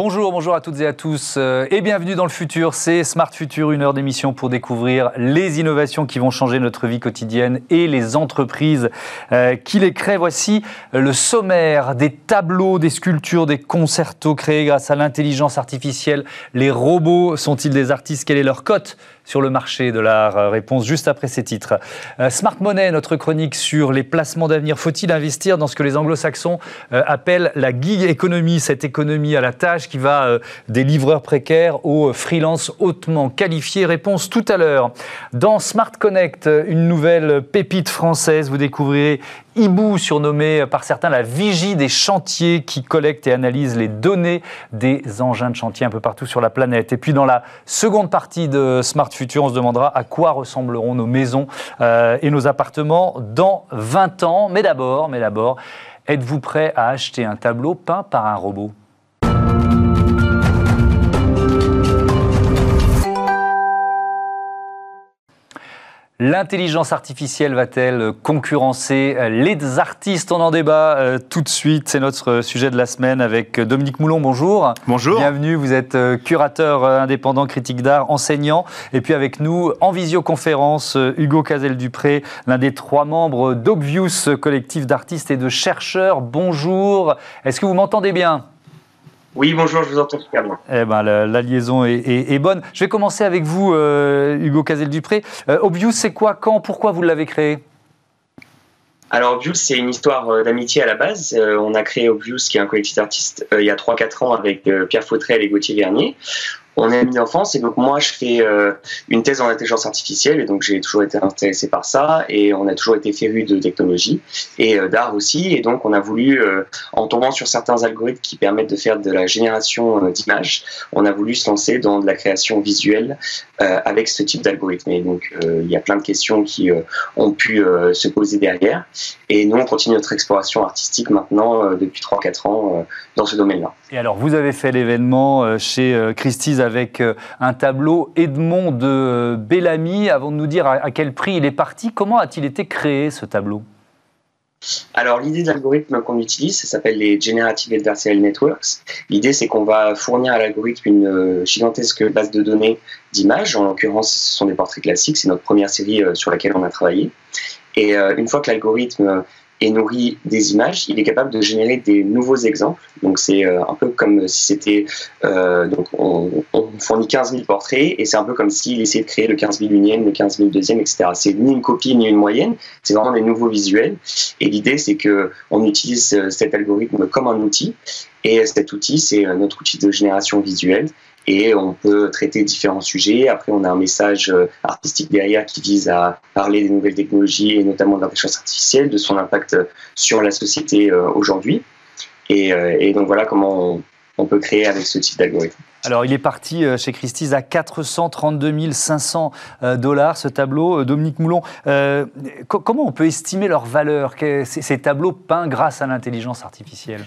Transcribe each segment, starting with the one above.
Bonjour, bonjour à toutes et à tous euh, et bienvenue dans le futur. C'est Smart Future, une heure d'émission pour découvrir les innovations qui vont changer notre vie quotidienne et les entreprises euh, qui les créent. Voici le sommaire des tableaux, des sculptures, des concertos créés grâce à l'intelligence artificielle. Les robots sont-ils des artistes? Quelle est leur cote? Sur le marché de l'art euh, Réponse juste après ces titres. Euh, Smart Money, notre chronique sur les placements d'avenir. Faut-il investir dans ce que les anglo-saxons euh, appellent la gig economy, cette économie à la tâche qui va des livreurs précaires aux freelances hautement qualifiés? Réponse tout à l'heure. Dans Smart Connect, une nouvelle pépite française, vous découvrirez Hibou, surnommé par certains la vigie des chantiers qui collecte et analyse les données des engins de chantier un peu partout sur la planète. Et puis dans la seconde partie de Smart Future, on se demandera à quoi ressembleront nos maisons euh, et nos appartements dans 20 ans. Mais d'abord, mais d'abord, êtes-vous prêt à acheter un tableau peint par un robot? L'intelligence artificielle va-t-elle concurrencer les artistes? On en débat euh, tout de suite. C'est notre sujet de la semaine avec Dominique Moulon. Bonjour. Bonjour. Bienvenue. Vous êtes euh, curateur euh, indépendant, critique d'art, enseignant. Et puis avec nous, en visioconférence, Hugo Cazel-Dupré, l'un des trois membres d'Obvious, collectif d'artistes et de chercheurs. Bonjour. Est-ce que vous m'entendez bien? Oui, bonjour, je vous entends super bien. Eh ben, la, liaison est, bonne. Je vais commencer avec vous, euh, Hugo Cazel-Dupré. Euh, Obvious, c'est quoi, quand, pourquoi vous l'avez créé? Alors Obvious, c'est une histoire euh, d'amitié à la base. on a créé Obvious, qui est un collectif d'artistes, il y a 3-4 ans avec Pierre Fautrel et Gauthier Vernier on est amis d'enfance. Et donc moi je fais euh, une thèse en intelligence artificielle. Et donc j'ai toujours été intéressé par ça. Et on a toujours été férus de technologie et euh, d'art aussi. Et donc on a voulu euh, en tombant sur certains algorithmes qui permettent de faire de la génération d'images on a voulu se lancer dans de la création visuelle avec ce type d'algorithme. Et donc il y a plein de questions qui ont pu se poser derrière. Et nous on continue notre exploration artistique maintenant depuis 3-4 ans dans ce domaine-là. Et alors vous avez fait l'événement chez Christie's avec euh, un tableau Edmond de euh, Bellamy. Avant de nous dire à quel prix il est parti, comment a-t-il été créé ce tableau? Alors l'idée de l'algorithme qu'on utilise, ça s'appelle les Generative Adversarial Networks. L'idée c'est qu'on va fournir à l'algorithme une euh, gigantesque base de données d'images. En l'occurrence, ce sont des portraits classiques. C'est notre première série sur laquelle on a travaillé. Et une fois que l'algorithme et nourrit des images, il est capable de générer des nouveaux exemples. Donc c'est euh, un peu comme si c'était euh, donc on, fournit 15 000 portraits et c'est un peu comme s'il essayait de créer le 15 000 unième, le 15 000 deuxième, etc. C'est ni une copie ni une moyenne, c'est vraiment des nouveaux visuels. Et l'idée c'est que on utilise euh, cet algorithme comme un outil et cet outil c'est notre outil de génération visuelle et on peut traiter différents sujets. Après, on a un message euh, artistique derrière qui vise à parler des nouvelles technologies et notamment de l'intelligence artificielle, de son impact sur la société euh, aujourd'hui. Euh, et, donc voilà comment on, peut créer avec ce type d'algorithme. Alors, il est parti chez Christie's à 432 500 dollars, ce tableau. Dominique Moulon, comment on peut estimer leur valeur, ces tableaux peints grâce à l'intelligence artificielle?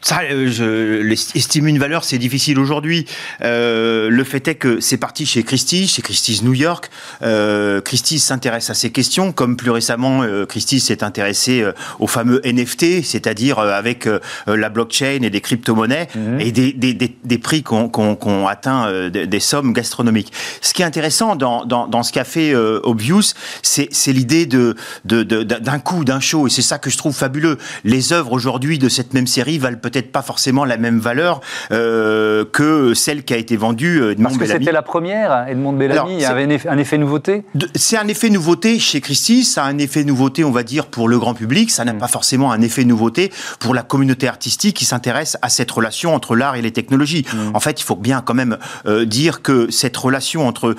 Ça, euh, je estime une valeur, c'est difficile aujourd'hui. Euh, le fait est que c'est parti chez Christie's, chez Christie's New York. Euh, Christie's s'intéresse à ces questions, comme plus récemment, euh, Christie's s'est intéressé euh, au fameux NFT, c'est-à-dire avec la blockchain et des crypto-monnaies mhm. et des, des, des, des prix qu'on qu atteint des, sommes gastronomiques. Ce qui est intéressant dans, dans, dans ce qu'a fait Obvious, c'est l'idée de d'un de, d'un coup, d'un show, et c'est ça que je trouve fabuleux. Les œuvres aujourd'hui de cette même série valent peut-être pas forcément la même valeur euh, que celle qui a été vendue euh, Parce que c'était la première, Edmond Bellamy, il y avait un effet, nouveauté C'est un effet nouveauté chez Christie, ça a un effet nouveauté, on va dire, pour le grand public, ça n'a mm. pas forcément un effet nouveauté pour la communauté artistique qui s'intéresse à cette relation entre l'art et les technologies. Mm. En fait, il faut bien quand même euh, dire que cette relation entre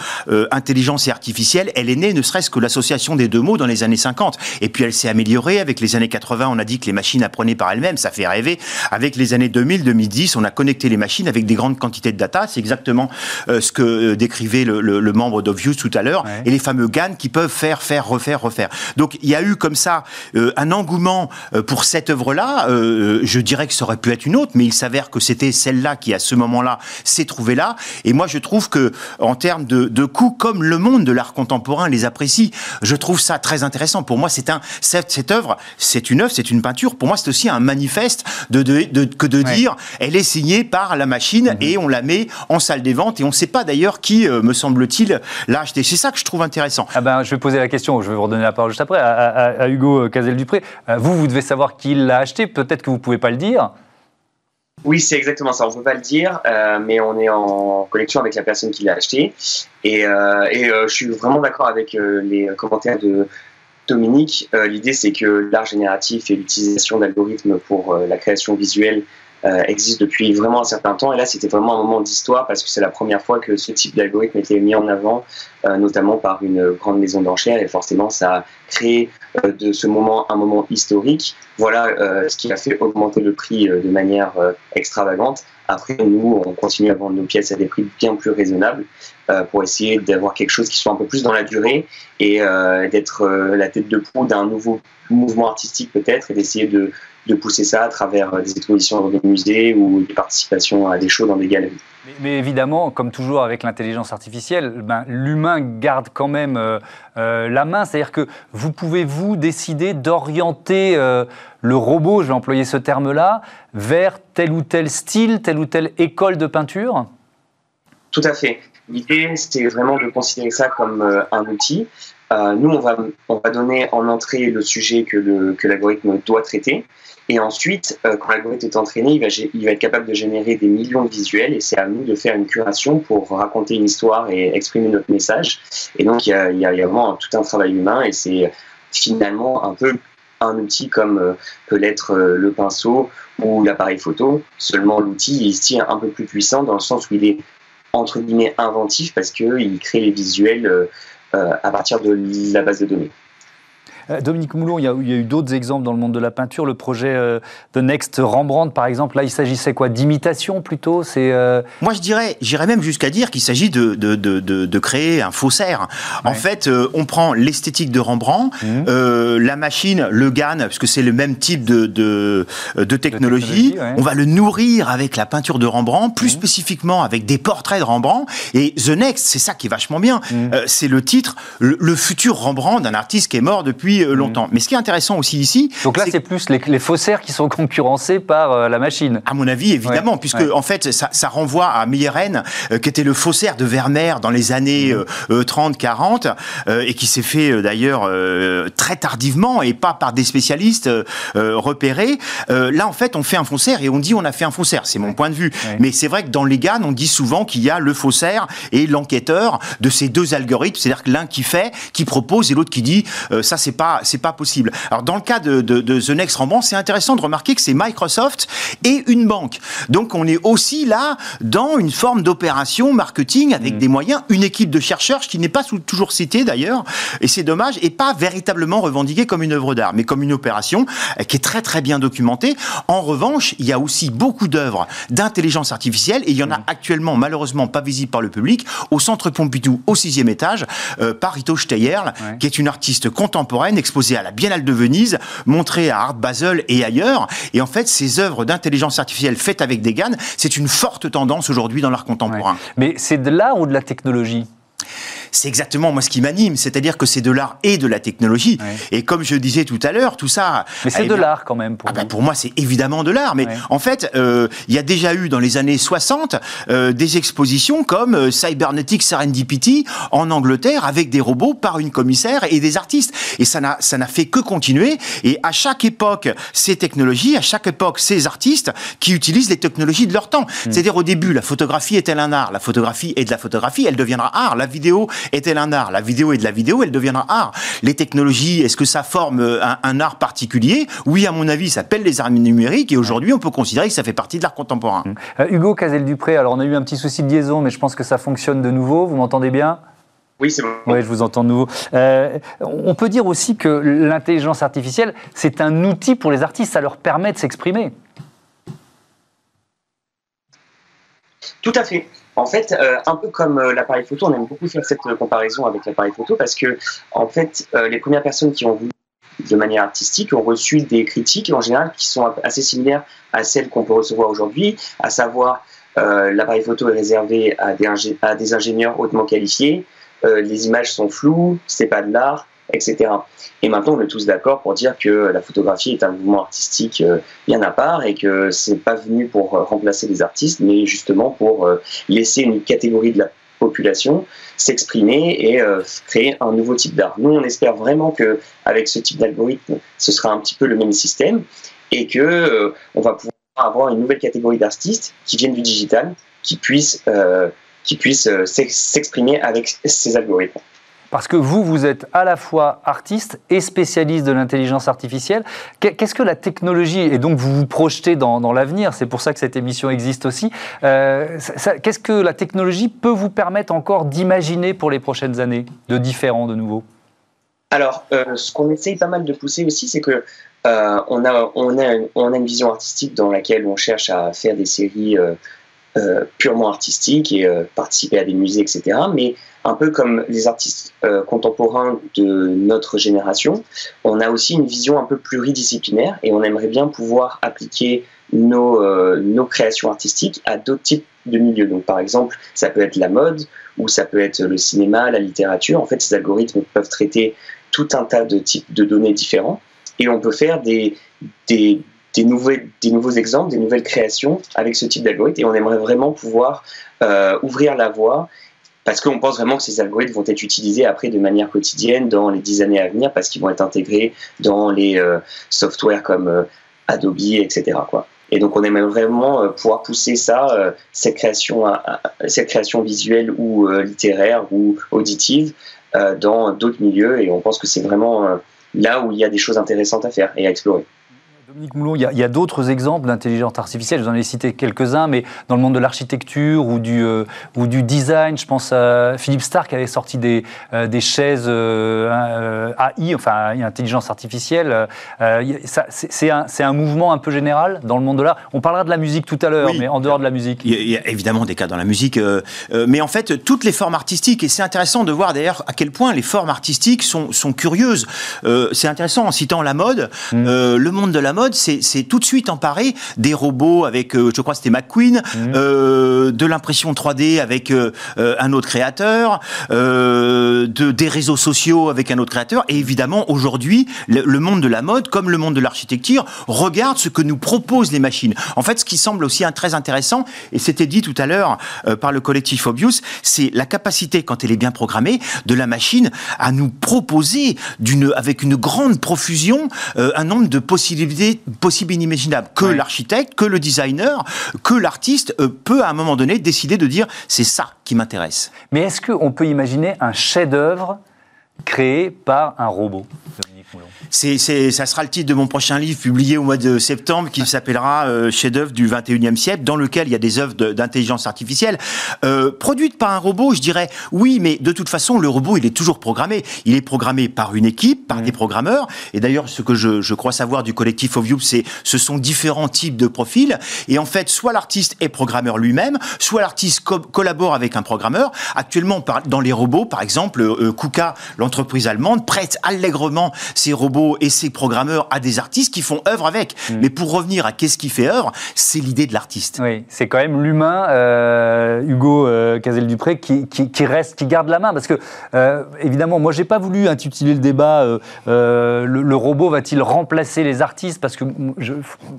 intelligence et artificielle, elle est née ne serait-ce que l'association des deux mots dans les années 50. Et puis elle s'est améliorée avec les années 80, on a dit que les machines apprenaient par elles-mêmes, ça fait rêver avec les années 2000-2010, on a connecté les machines avec des grandes quantités de data. C'est exactement euh, ce que euh, décrivait le, membre d'Obvious tout à l'heure. Et les fameux GAN qui peuvent faire, faire, refaire, refaire. Donc il y a eu comme ça euh, un engouement pour cette œuvre-là. je dirais que ça aurait pu être une autre, mais il s'avère que c'était celle-là qui, à ce moment-là, s'est trouvée là. Et moi, je trouve que en termes de, de coûts, comme le monde de l'art contemporain les apprécie, je trouve ça très intéressant. Pour moi, c'est un cette, cette œuvre, c'est une œuvre, c'est une peinture. Pour moi, c'est aussi un manifeste de, de que de dire elle est signée par la machine mhm. et on la met en salle des ventes et on ne sait pas d'ailleurs qui, euh, me semble-t-il, l'a acheté. C'est ça que je trouve intéressant. Ah ben, je vais poser la question, je vais vous redonner la parole juste après, à, Hugo Cazel-Dupré. Vous, vous devez savoir qui l'a acheté, peut-être que vous ne pouvez pas le dire. Oui, c'est exactement ça. On ne peut pas le dire, euh, mais on est en connexion avec la personne qui l'a acheté. Et, euh, et euh, je suis vraiment d'accord avec les commentaires de Dominique. L'idée, c'est que l'art génératif et l'utilisation d'algorithmes pour la création visuelle euh, existe depuis vraiment un certain temps. Et là, c'était vraiment un moment d'histoire parce que c'est la première fois que ce type d'algorithme était mis en avant, euh, notamment par une grande maison d'enchères. Et forcément, ça a créé euh, de ce moment un moment historique. Voilà ce qui a fait augmenter le prix de manière extravagante. Après, nous, on continue à vendre nos pièces à des prix bien plus raisonnables pour essayer d'avoir quelque chose qui soit un peu plus dans la durée et d'être la tête de proue d'un nouveau mouvement artistique peut-être et d'essayer de de pousser ça à travers euh, des expositions dans des musées ou des participations à des shows dans des galeries. Mais, évidemment, comme toujours avec l'intelligence artificielle, ben, l'humain garde quand même euh, euh, la main. C'est-à-dire que vous pouvez, vous, décider d'orienter le robot, je vais employer ce terme-là, vers tel ou tel style, telle ou telle école de peinture? Tout à fait. L'idée, c'était vraiment de considérer ça comme un outil. nous, on va, on va donner en entrée le sujet que l'algorithme que doit traiter. Et ensuite, euh, quand l'algorithme est entraîné, il va, être capable de générer des millions de visuels et c'est à nous de faire une curation pour raconter une histoire et exprimer notre message. Et donc, il y a, il y a vraiment tout un travail humain et c'est finalement un peu un outil comme euh, peut l'être euh, le pinceau ou l'appareil photo. Seulement, l'outil est ici un peu plus puissant dans le sens où il est entre guillemets inventif parce qu'il crée les visuels à partir de la base de données. Euh, Dominique Moulon, il y a, eu d'autres exemples dans le monde de la peinture. Le projet euh, The Next Rembrandt, par exemple, là, il s'agissait quoi? D'imitation plutôt? C'est euh, Moi, je dirais, j'irais même jusqu'à dire qu'il s'agit de, de, de, de, créer un faussaire. En fait, on prend l'esthétique de Rembrandt, mmh. la machine, le GAN, parce que c'est le même type de, de, technologie. On va le nourrir avec la peinture de Rembrandt, plus mmh. spécifiquement avec des portraits de Rembrandt. Et The Next, c'est ça qui est vachement bien. Mmh. c'est le titre, le futur Rembrandt d'un artiste qui est mort depuis euh, longtemps. Mm. Mais ce qui est intéressant aussi ici. Donc là, c'est plus les, faussaires qui sont concurrencés par euh, la machine. À mon avis, évidemment, puisque en fait, ça, renvoie à Meyeren, euh, qui était le faussaire de Vermeer dans les années 30-40, mm. et qui s'est fait d'ailleurs très tardivement et pas par des spécialistes repérés. là, en fait, on fait un faussaire et on dit on a fait un faussaire. C'est mon point de vue. Mais c'est vrai que dans les GAN, on dit souvent qu'il y a le faussaire et l'enquêteur de ces deux algorithmes. C'est-à-dire que l'un qui fait, qui propose, et l'autre qui dit ça, c'est pas c'est pas possible. Alors dans le cas de, The Next Rembrandt, c'est intéressant de remarquer que c'est Microsoft et une banque. Donc on est aussi là dans une forme d'opération marketing avec mm. des moyens, une équipe de chercheurs qui n'est pas toujours citée d'ailleurs, et c'est dommage, et pas véritablement revendiquée comme une œuvre d'art, mais comme une opération euh, qui est très très bien documentée. En revanche, il y a aussi beaucoup d'œuvres d'intelligence artificielle, et il y en a mm. actuellement malheureusement pas visibles par le public, au centre Pompidou, au sixième étage, euh, par Ito Steyer, qui est une artiste contemporaine exposé à la Biennale de Venise, montré à Art Basel et ailleurs. Et en fait, ces œuvres d'intelligence artificielle faites avec des GAN, c'est une forte tendance aujourd'hui dans l'art contemporain. Mais c'est de l'art ou de la technologie? C'est exactement moi ce qui m'anime, c'est-à-dire que c'est de l'art et de la technologie. Et comme je disais tout à l'heure, tout ça. Mais c'est de l'art quand même pour ah ben, Pour moi, c'est évidemment de l'art. Mais en fait, euh, il y a déjà eu dans les années 60 euh, des expositions comme euh, Cybernetic Serendipity en Angleterre avec des robots par une commissaire et des artistes. Et ça n'a ça n'a fait que continuer. Et à chaque époque, ces technologies, à chaque époque, ces artistes qui utilisent les technologies de leur temps. Hmm. C'est-à-dire au début, la photographie est-elle un art? La photographie est de la photographie, elle deviendra art. La vidéo est-elle un art La vidéo est de la vidéo, elle deviendra art. Les technologies, est-ce que ça forme euh, un, art particulier? Oui, à mon avis, ça s'appelle les arts numériques et aujourd'hui, on peut considérer que ça fait partie de l'art contemporain. Euh, Hugo Cazel-Dupré, alors on a eu un petit souci de liaison, mais je pense que ça fonctionne de nouveau. Vous m'entendez bien? Oui, c'est bon. Oui, je vous entends de nouveau. Euh, on peut dire aussi que l'intelligence artificielle, c'est un outil pour les artistes, ça leur permet de s'exprimer. Tout à fait. En fait, euh, un peu comme euh, l'appareil photo, on aime beaucoup faire cette euh, comparaison avec l'appareil photo parce que, en fait, les premières personnes qui ont vu de manière artistique ont reçu des critiques en général qui sont assez similaires à celles qu'on peut recevoir aujourd'hui, à savoir l'appareil photo est réservé à des ingénieurs hautement qualifiés, les images sont floues, c'est pas de l'art, Et maintenant, on est tous d'accord pour dire que la photographie est un mouvement artistique euh, bien à part et que c'est pas venu pour euh, remplacer les artistes, mais justement pour euh, laisser une catégorie de la population s'exprimer et créer un nouveau type d'art. Nous, on espère vraiment que avec ce type d'algorithme, ce sera un petit peu le même système et que on va pouvoir avoir une nouvelle catégorie d'artistes qui viennent du digital, qui puissent qui puissent s'exprimer avec ces algorithmes. Parce que vous, vous êtes à la fois artiste et spécialiste de l'intelligence artificielle. Qu'est-ce que la technologie, et donc vous vous projetez dans, l'avenir, c'est pour ça que cette émission existe aussi, euh, qu'est-ce que la technologie peut vous permettre encore d'imaginer pour les prochaines années, de différents, de nouveau? Alors, euh, ce qu'on essaye pas mal de pousser aussi, c'est que euh, on, a, on, a, on, a, une vision artistique dans laquelle on cherche à faire des séries purement artistiques et participer à des musées, etc. Mais un peu comme les artistes euh, contemporains de notre génération, on a aussi une vision un peu pluridisciplinaire et on aimerait bien pouvoir appliquer nos, euh, nos créations artistiques à d'autres types de milieux. Donc, par exemple, ça peut être la mode ou ça peut être le cinéma, la littérature. En fait, ces algorithmes peuvent traiter tout un tas de types de données différents et on peut faire des, des, nouveaux, des nouveaux exemples, des nouvelles créations avec ce type d'algorithme et on aimerait vraiment pouvoir euh, ouvrir la voie parce qu'on pense vraiment que ces algorithmes vont être utilisés après de manière quotidienne dans les dix années à venir, parce qu'ils vont être intégrés dans les euh, softwares comme euh, Adobe, etc. Et donc on aimerait vraiment euh, pouvoir pousser ça, création, cette création visuelle ou littéraire ou auditive dans d'autres milieux, et on pense que c'est vraiment là où il y a des choses intéressantes à faire et à explorer. Dominique Moulon, il y a, d'autres exemples d'intelligence artificielle, je vous en ai cité quelques-uns, mais dans le monde de l'architecture ou, du, euh, ou du design, je pense à Philippe Stark qui avait sorti des, euh, des chaises euh, AI, enfin intelligence artificielle. c'est un, un, mouvement un peu général dans le monde de l'art. On parlera de la musique tout à l'heure, mais en dehors de la musique. Il y, a, évidemment des cas dans la musique, mais en fait, toutes les formes artistiques, et c'est intéressant de voir d'ailleurs à quel point les formes artistiques sont, sont curieuses. c'est intéressant en citant la mode, mmh. le monde de la mode c'est tout de suite emparé des robots avec, euh, je crois c'était McQueen, mhm. euh, de l'impression 3D avec euh, un autre créateur, de, des réseaux sociaux avec un autre créateur. Et évidemment, aujourd'hui, le, monde de la mode, comme le monde de l'architecture, regarde ce que nous proposent les machines. En fait, ce qui semble aussi très intéressant, et c'était dit tout à l'heure par le collectif Obius, c'est la capacité, quand elle est bien programmée, de la machine à nous proposer, avec une grande profusion, un nombre de possibilités possible inimaginable. Que l'architecte, que le designer, que l'artiste euh, peut à un moment donné décider de dire c'est ça qui m'intéresse. Mais est-ce qu'on peut imaginer un chef-d'œuvre créé par un robot? C'est, ça sera le titre de mon prochain livre publié au mois de septembre qui s'appellera euh, Chef-d'œuvre du 21e siècle, dans lequel il y a des œuvres d'intelligence artificielle euh, produites par un robot. Je dirais oui, mais de toute façon, le robot, il est toujours programmé. Il est programmé par une équipe, par mmh. des programmeurs. Et d'ailleurs, ce que je, je, crois savoir du collectif Ovium, c'est ce sont différents types de profils. Et en fait, soit l'artiste est programmeur lui-même, soit l'artiste collabore avec un programmeur. Actuellement, dans les robots, par exemple, euh, KUKA, l'entreprise allemande, prête allègrement ses robots et ses programmeurs à des artistes qui font œuvre avec. Mm. Mais pour revenir à qu'est-ce qui fait œuvre, c'est l'idée de l'artiste. Oui, c'est quand même l'humain, euh, Hugo euh, Cazel-Dupré, qui, qui, reste, qui garde la main. Parce que, euh, évidemment, moi, j'ai pas voulu intituler le débat le, robot va-t-il remplacer les artistes? Parce que je,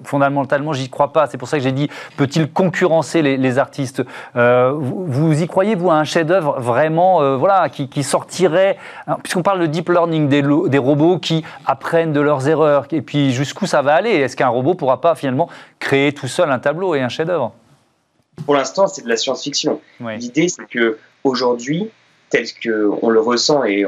fondamentalement, j'y crois pas. C'est pour ça que j'ai dit peut-il concurrencer les, artistes? Vous, y croyez, vous, à un chef-d'œuvre vraiment, voilà, qui, qui sortirait, hein, puisqu'on parle de deep learning des, des robots qui apprennent de leurs erreurs. Et puis jusqu'où ça va aller? Est-ce qu'un robot pourra pas finalement créer tout seul un tableau et un chef-d'œuvre? Pour l'instant, c'est de la science-fiction. L'idée, c'est que aujourd'hui, tel qu'on le ressent et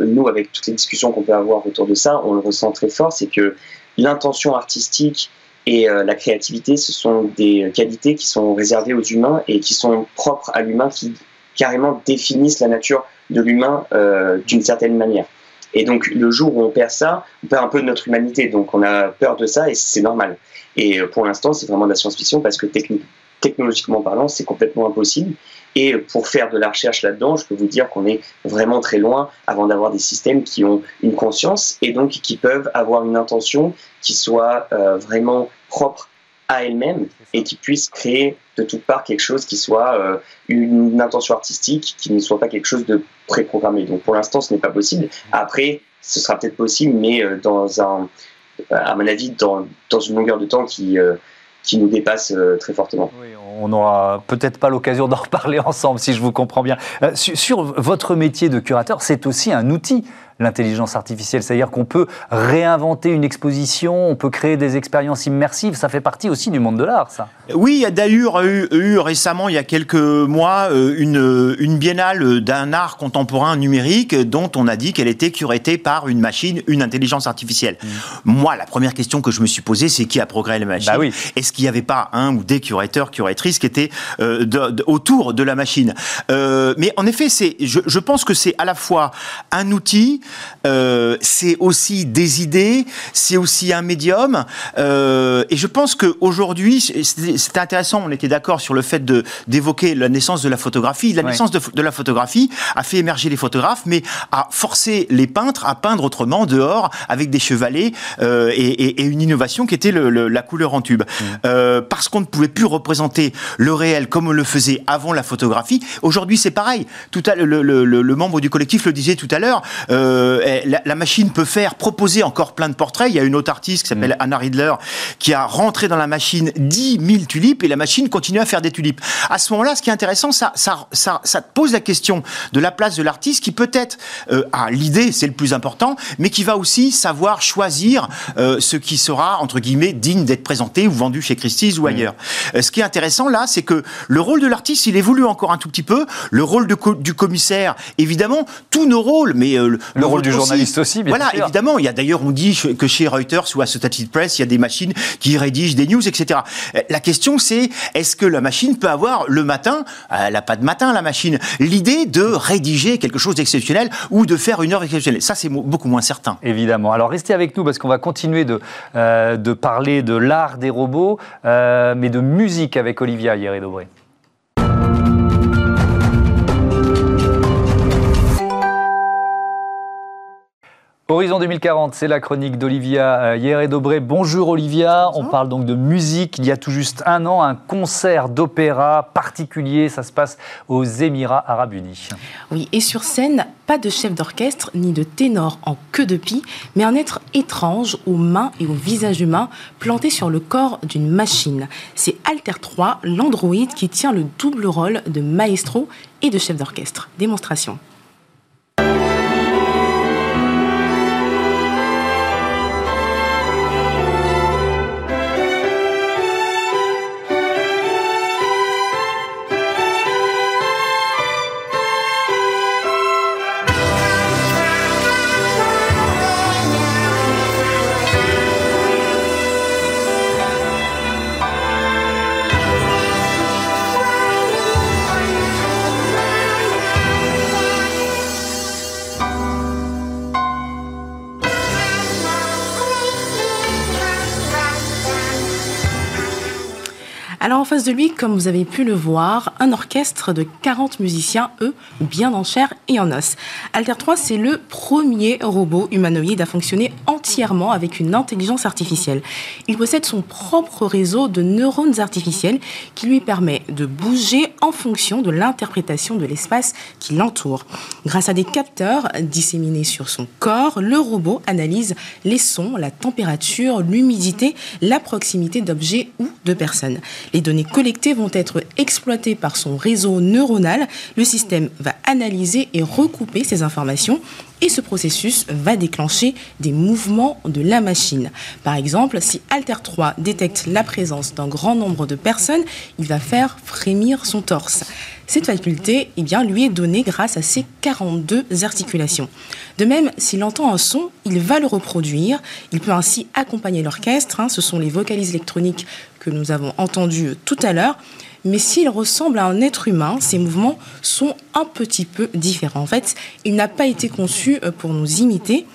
nous, avec toutes les discussions qu'on peut avoir autour de ça, on le ressent très fort, c'est que l'intention artistique et euh, la créativité, ce sont des qualités qui sont réservées aux humains et qui sont propres à l'humain, qui carrément définissent la nature de l'humain euh, d'une certaine manière. Et donc, le jour où on perd ça, on perd un peu de notre humanité. Donc, on a peur de ça et c'est normal. Et euh, pour l'instant, c'est vraiment de la science-fiction parce que technologiquement parlant, c'est complètement impossible. Et pour faire de la recherche là-dedans, je peux vous dire qu'on est vraiment très loin avant d'avoir des systèmes qui ont une conscience et donc qui peuvent avoir une intention qui soit euh, vraiment propre à elle-même et qui puisse créer de toutes parts quelque chose qui soit euh, une intention artistique, qui ne soit pas quelque chose de préprogrammé. Donc pour l'instant, ce n'est pas possible. Après, ce sera peut-être possible, mais dans un, à mon avis, dans, dans une longueur de temps qui qui nous dépasse très fortement. Oui, on n'aura peut-être pas l'occasion d'en reparler ensemble, si je vous comprends bien. sur, votre métier de curateur, c'est aussi un outil l'intelligence artificielle. C'est-à-dire qu'on peut réinventer une exposition, on peut créer des expériences immersives. Ça fait partie aussi du monde de l'art, ça. Oui, il y a d'ailleurs eu, récemment, il y a quelques mois, euh, une, une biennale d'un art contemporain numérique dont on a dit qu'elle était curatée par une machine, une intelligence artificielle. Mm. Moi, la première question que je me suis posée, c'est qui a programmé la machine? Bah Est-ce qu'il n'y avait pas un ou des curateurs, curatrices qui étaient euh, autour de la machine? Euh, Mais en effet, c'est, je, je pense que c'est à la fois un outil, euh, c'est aussi des idées, c'est aussi un médium. Euh, et je pense qu'aujourd'hui, c'est intéressant, on était d'accord sur le fait d'évoquer la naissance de la photographie. La naissance de, la photographie a fait émerger les photographes, mais a forcé les peintres à peindre autrement, dehors, avec des chevalets euh, et, une innovation qui était la couleur en tube. Mmh. parce qu'on ne pouvait plus représenter le réel comme on le faisait avant la photographie. Aujourd'hui, c'est pareil. Tout à, le, le, membre du collectif le disait tout à l'heure. Euh, la, machine peut faire, proposer encore plein de portraits. Il y a une autre artiste qui s'appelle mm. Anna Riedler qui a rentré dans la machine 10 000 tulipes et la machine continue à faire des tulipes. À ce moment-là, ce qui est intéressant, ça, ça, ça, ça pose la question de la place de l'artiste qui peut-être euh, a l'idée, c'est le plus important, mais qui va aussi savoir choisir euh, ce qui sera, entre guillemets, digne d'être présenté ou vendu chez Christie's ou mm. ailleurs. ce qui est intéressant là, c'est que le rôle de l'artiste, il évolue encore un tout petit peu. Le rôle de du commissaire, évidemment, tous nos rôles, mais le, le rôle du journaliste aussi, bien voilà, évidemment. Il y a d'ailleurs, on dit que chez Reuters ou Associated Press, il y a des machines qui rédigent des news, etc. La question, c'est est-ce que la machine peut avoir le matin, elle n'a pas de matin la machine, l'idée de rédiger quelque chose d'exceptionnel ou de faire une heure exceptionnelle? Ça, c'est beaucoup moins certain. Évidemment. Alors restez avec nous parce qu'on va continuer de, euh, de parler de l'art des robots, euh, mais de musique avec Olivia Hieré-Dobré. Horizon 2040, c'est la chronique d'Olivia Hier et Dobré. Bonjour Olivia, on parle donc de musique. Il y a tout juste un an, un concert d'opéra particulier, ça se passe aux Émirats Arabes Unis. Oui, et sur scène, pas de chef d'orchestre ni de ténor en queue de pie, mais un être étrange aux mains et au visage humain planté sur le corps d'une machine. C'est Alter 3, l'androïde qui tient le double rôle de maestro et de chef d'orchestre. Démonstration. Alors en face de lui, comme vous avez pu le voir, un orchestre de 40 musiciens, eux, bien en chair et en os. Alter 3, c'est le premier robot humanoïde à fonctionner entièrement avec une intelligence artificielle. Il possède son propre réseau de neurones artificiels qui lui permet de bouger en fonction de l'interprétation de l'espace qui l'entoure. Grâce à des capteurs disséminés sur son corps, le robot analyse les sons, la température, l'humidité, la proximité d'objets ou de personnes. Les données collectées vont être exploitées par son réseau neuronal. Le système va analyser et recouper ces informations et ce processus va déclencher des mouvements de la machine. Par exemple, si Alter 3 détecte la présence d'un grand nombre de personnes, il va faire frémir son torse. Cette faculté eh bien, lui est donnée grâce à ses 42 articulations. De même, s'il entend un son, il va le reproduire. Il peut ainsi accompagner l'orchestre. Hein. ce sont les vocalises électroniques que nous avons entendues tout à l'heure. Mais s'il ressemble à un être humain, ses mouvements sont un petit peu différents. En fait, il n'a pas été conçu euh, pour nous imiter.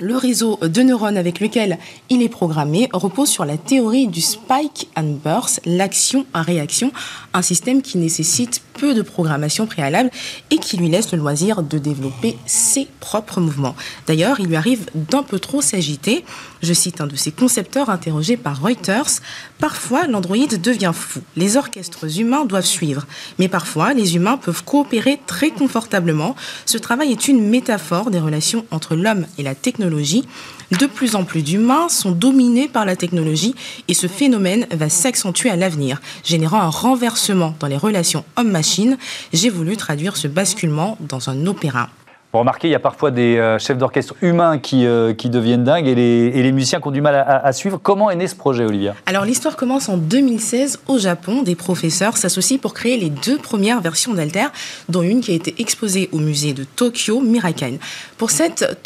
Le réseau de neurones avec lequel il est programmé repose sur la théorie du spike and burst, l'action à réaction, un système qui nécessite peu de programmation préalable et qui lui laisse le loisir de développer ses propres mouvements. D'ailleurs, il lui arrive d'un peu trop s'agiter. Je cite un de ses concepteurs interrogé par Reuters. Parfois, l'androïde devient fou. Les orchestres humains doivent suivre. Mais parfois, les humains peuvent coopérer très confortablement. Ce travail est une métaphore des relations entre l'homme et la technologie de plus en plus d'humains sont dominés par la technologie et ce phénomène va s'accentuer à l'avenir, générant un renversement dans les relations homme-machine. J'ai voulu traduire ce basculement dans un opéra. Vous remarquez, il y a parfois des euh, chefs d'orchestre humains qui, euh, deviennent dingues et les, et les, musiciens qui ont du mal à, suivre. Comment est né ce projet, Olivia? Alors, l'histoire commence en 2016 au Japon. Des professeurs s'associent pour créer les deux premières versions d'Alter, dont une qui a été exposée au musée de Tokyo, Mirakan. Pour cette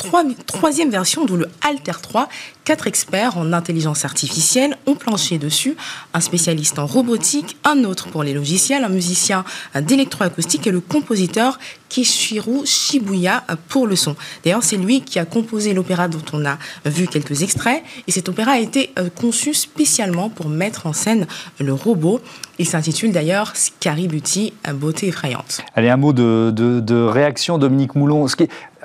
troisième version, d'où le Alter 3, Quatre experts en intelligence artificielle ont planché dessus, un spécialiste en robotique, un autre pour les logiciels, un musicien d'électroacoustique et le compositeur Kishiro Shibuya pour le son. D'ailleurs, c'est lui qui a composé l'opéra dont on a vu quelques extraits et cet opéra a été euh, conçu spécialement pour mettre en scène le robot. Il s'intitule d'ailleurs Scaributi, beauté effrayante. Allez, un mot de, réaction, Dominique Moulon.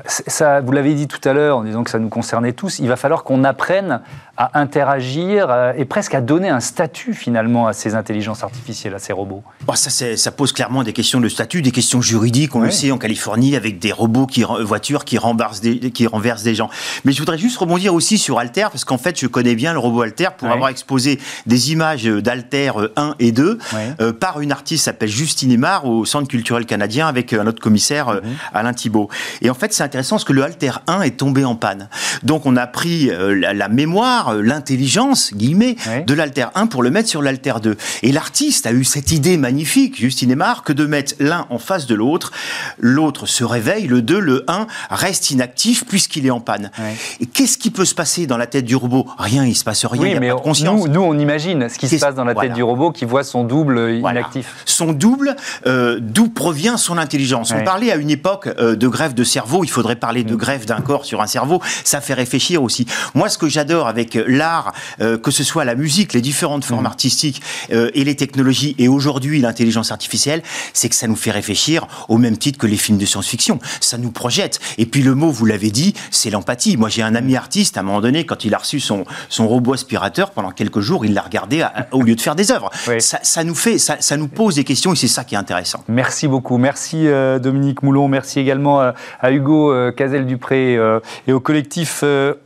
Ça, vous l'avez dit tout à l'heure en disant que ça nous concernait tous, il va falloir qu'on apprenne à interagir euh, et presque à donner un statut finalement à ces intelligences artificielles, à ces robots bon, ça, ça, pose clairement des questions de statut, des questions juridiques, on le sait en Californie, avec des robots, qui, voitures qui renversent, des, qui renversent des gens. Mais je voudrais juste rebondir aussi sur Alter, parce qu'en fait, je connais bien le robot Alter pour avoir exposé des images d'Alter 1 et 2 euh, par une artiste qui s'appelle Justine Emar au Centre culturel canadien avec un autre commissaire, euh, mhm. Alain Thibault. Et en fait, c'est intéressant parce que le Alter 1 est tombé en panne. Donc on a pris la mémoire euh, l'intelligence, guillemets, de l'alter 1 pour le mettre sur l'alter 2. Et l'artiste a eu cette idée magnifique, Justine Aymar, que de mettre l'un en face de l'autre, l'autre se réveille, le 2, le 1 reste inactif puisqu'il est en panne. Et qu'est-ce qui peut se passer dans la tête du robot? Rien, il se passe rien, il mais pas de conscience. Nous, on imagine ce qui se passe dans la tête du robot qui voit son double inactif. Son double, euh, d'où provient son intelligence? On parlait à une époque euh, de grève de cerveau, il faudrait parler de mm. grève d'un corps sur un cerveau, ça fait réfléchir aussi. Moi, ce que j'adore avec l'art, euh, que ce soit la musique, les différentes formes mm. artistiques euh, et les technologies, et aujourd'hui l'intelligence artificielle, c'est que ça nous fait réfléchir au même titre que les films de science-fiction. Ça nous projette. Et puis le mot, vous l'avez dit, c'est l'empathie. Moi, j'ai un ami artiste, à un moment donné, quand il a reçu son, son robot aspirateur, pendant quelques jours, il l'a regardé au lieu de faire des œuvres. Ça, nous fait, ça, ça, nous pose des questions et c'est ça qui est intéressant. Merci beaucoup. Merci euh, Dominique Moulon. Merci également à Hugo Cazel-Dupré et au collectif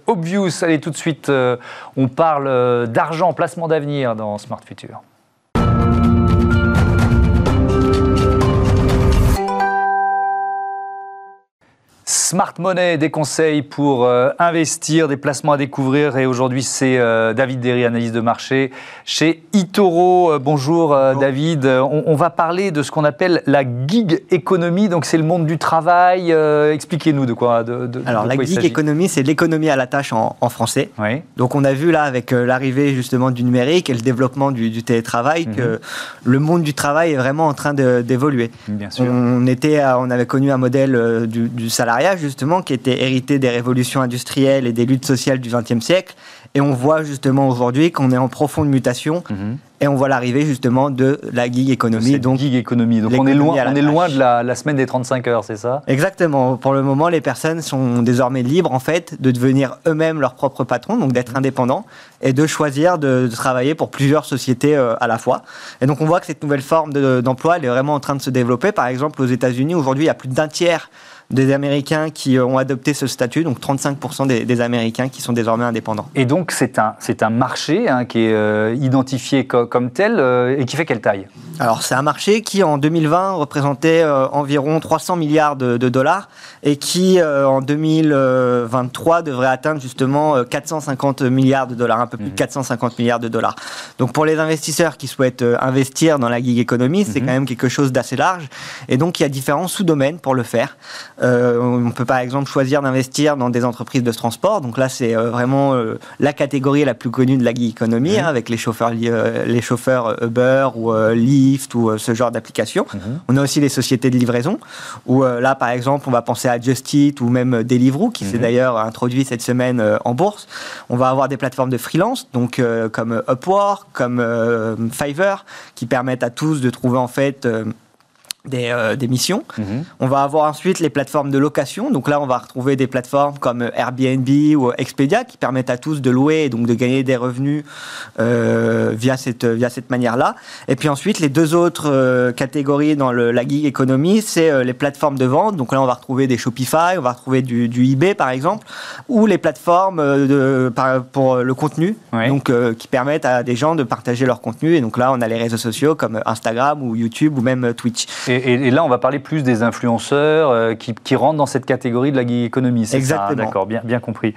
Obvious. Allez tout de suite on parle euh, d'argent, placement d'avenir dans Smart Future. Smart Money, des conseils pour euh, investir, des placements à découvrir. Et aujourd'hui, c'est euh, David Derry, analyse de marché chez Itoro. Euh, bonjour, David. On, va parler de ce qu'on appelle la gig économie. Donc c'est le monde du travail. Expliquez-nous de quoi. De, Alors la gig économie, c'est l'économie à la tâche en, français. Oui. Donc on a vu là avec l'arrivée justement du numérique et le développement du, télétravail que mhm. le monde du travail est vraiment en train d'évoluer. Bien sûr. On, était, on avait connu un modèle du, du justement, qui était hérité des révolutions industrielles et des luttes sociales du XXe siècle. Et on voit justement aujourd'hui qu'on est en profonde mutation. Mhm. Et on voit l'arrivée justement de la gig économie. Donc gig économie. Donc on est loin, on est loin de la, semaine des 35 heures, c'est ça? Exactement. Pour le moment, les personnes sont désormais libres en fait de devenir eux-mêmes leurs propres patrons, donc d'être indépendants et de choisir de, travailler pour plusieurs sociétés euh, à la fois. Et donc on voit que cette nouvelle forme d'emploi, elle est vraiment en train de se développer. Par exemple, aux États-Unis, aujourd'hui, il y a plus d'un tiers des Américains qui ont adopté ce statut, donc 35% des, Américains qui sont désormais indépendants. Et donc c'est un, c'est un marché hein, qui est euh, identifié comme tel euh, et qui fait quelle taille? Alors c'est un marché qui en 2020 représentait euh, environ 300 milliards de, dollars et qui en 2023 devrait atteindre justement 450 milliards de dollars, un peu plus de 450 mhm. milliards de dollars. Donc pour les investisseurs qui souhaitent investir dans la gig économie, c'est mhm. quand même quelque chose d'assez large et donc il y a différents sous-domaines pour le faire. On peut par exemple choisir d'investir dans des entreprises de transport. Donc là, c'est vraiment la catégorie la plus connue de la gig economy, hein, avec les chauffeurs, les chauffeurs Uber ou Lyft ou ce genre d'applications. Mhm. On a aussi les sociétés de livraison, où là, par exemple, on va penser à Just Eat ou même Deliveroo, qui s'est mhm. d'ailleurs introduit cette semaine en bourse. On va avoir des plateformes de freelance, donc comme Upwork, comme Fiverr, qui permettent à tous de trouver en fait euh, euh, des, missions. Mhm. On va avoir ensuite les plateformes de location. Donc là, on va retrouver des plateformes comme Airbnb ou Expedia qui permettent à tous de louer et donc de gagner des revenus euh, via cette, via cette manière-là. Et puis ensuite, les deux autres euh, catégories dans le, la gig economy, c'est les plateformes de vente. Donc là, on va retrouver des Shopify, on va retrouver du, du eBay par exemple, ou les plateformes de, pour le contenu, donc qui permettent à des gens de partager leur contenu. Et donc là, on a les réseaux sociaux comme Instagram ou YouTube ou même Twitch et, là, on va parler plus des influenceurs euh, qui, qui, rentrent dans cette catégorie de la gig economy. Exactement. D'accord, bien, bien compris.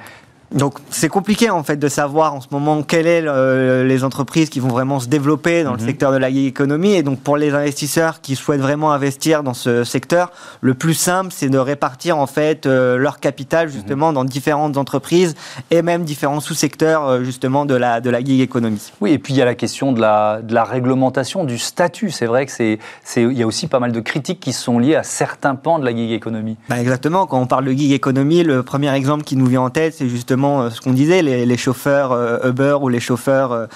Donc c'est compliqué en fait de savoir en ce moment quelles sont les entreprises qui vont vraiment se développer dans le mhm. secteur de la économie et donc pour les investisseurs qui souhaitent vraiment investir dans ce secteur, le plus simple c'est de répartir en fait euh, leur capital mhm. justement dans différentes entreprises et même différents sous-secteurs euh, justement de la de la économie. Oui et puis il y a la question de la de la réglementation du statut. C'est vrai que c'est c'est il y a aussi pas mal de critiques qui sont liées à certains pans de la gig économie. Bah exactement quand on parle de gig économie, le premier exemple qui nous vient en tête c'est justement euh, ce qu'on disait, les, chauffeurs euh, Uber ou les chauffeurs,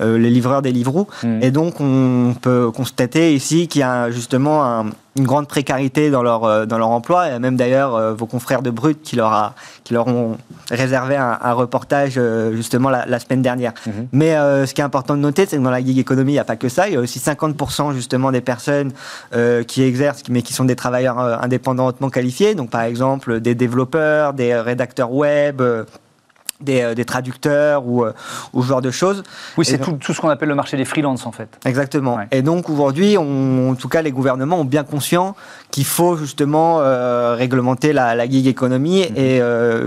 euh, les livreurs des Livreaux. Mm. Et donc, on peut constater ici qu'il y a justement une grande précarité dans leur, dans leur emploi. Et même d'ailleurs, vos confrères de Brut qui leur, a, qui leur ont réservé un, reportage justement la, semaine dernière. Mm-hmm. Mais ce qui est important de noter, c'est que dans la gig economy, il n'y a pas que ça. Il y a aussi 50% justement des personnes qui exercent, mais qui sont des travailleurs indépendants hautement qualifiés. Donc par exemple, des développeurs, des rédacteurs web euh, des, traducteurs ou, euh, ou, ce genre de choses. Oui, c'est tout, tout, ce qu'on appelle le marché des freelances en fait. Exactement. Et donc aujourd'hui, en tout cas, les gouvernements ont bien conscience qu'il faut justement euh, réglementer la, la, gig economy. Mhm. Et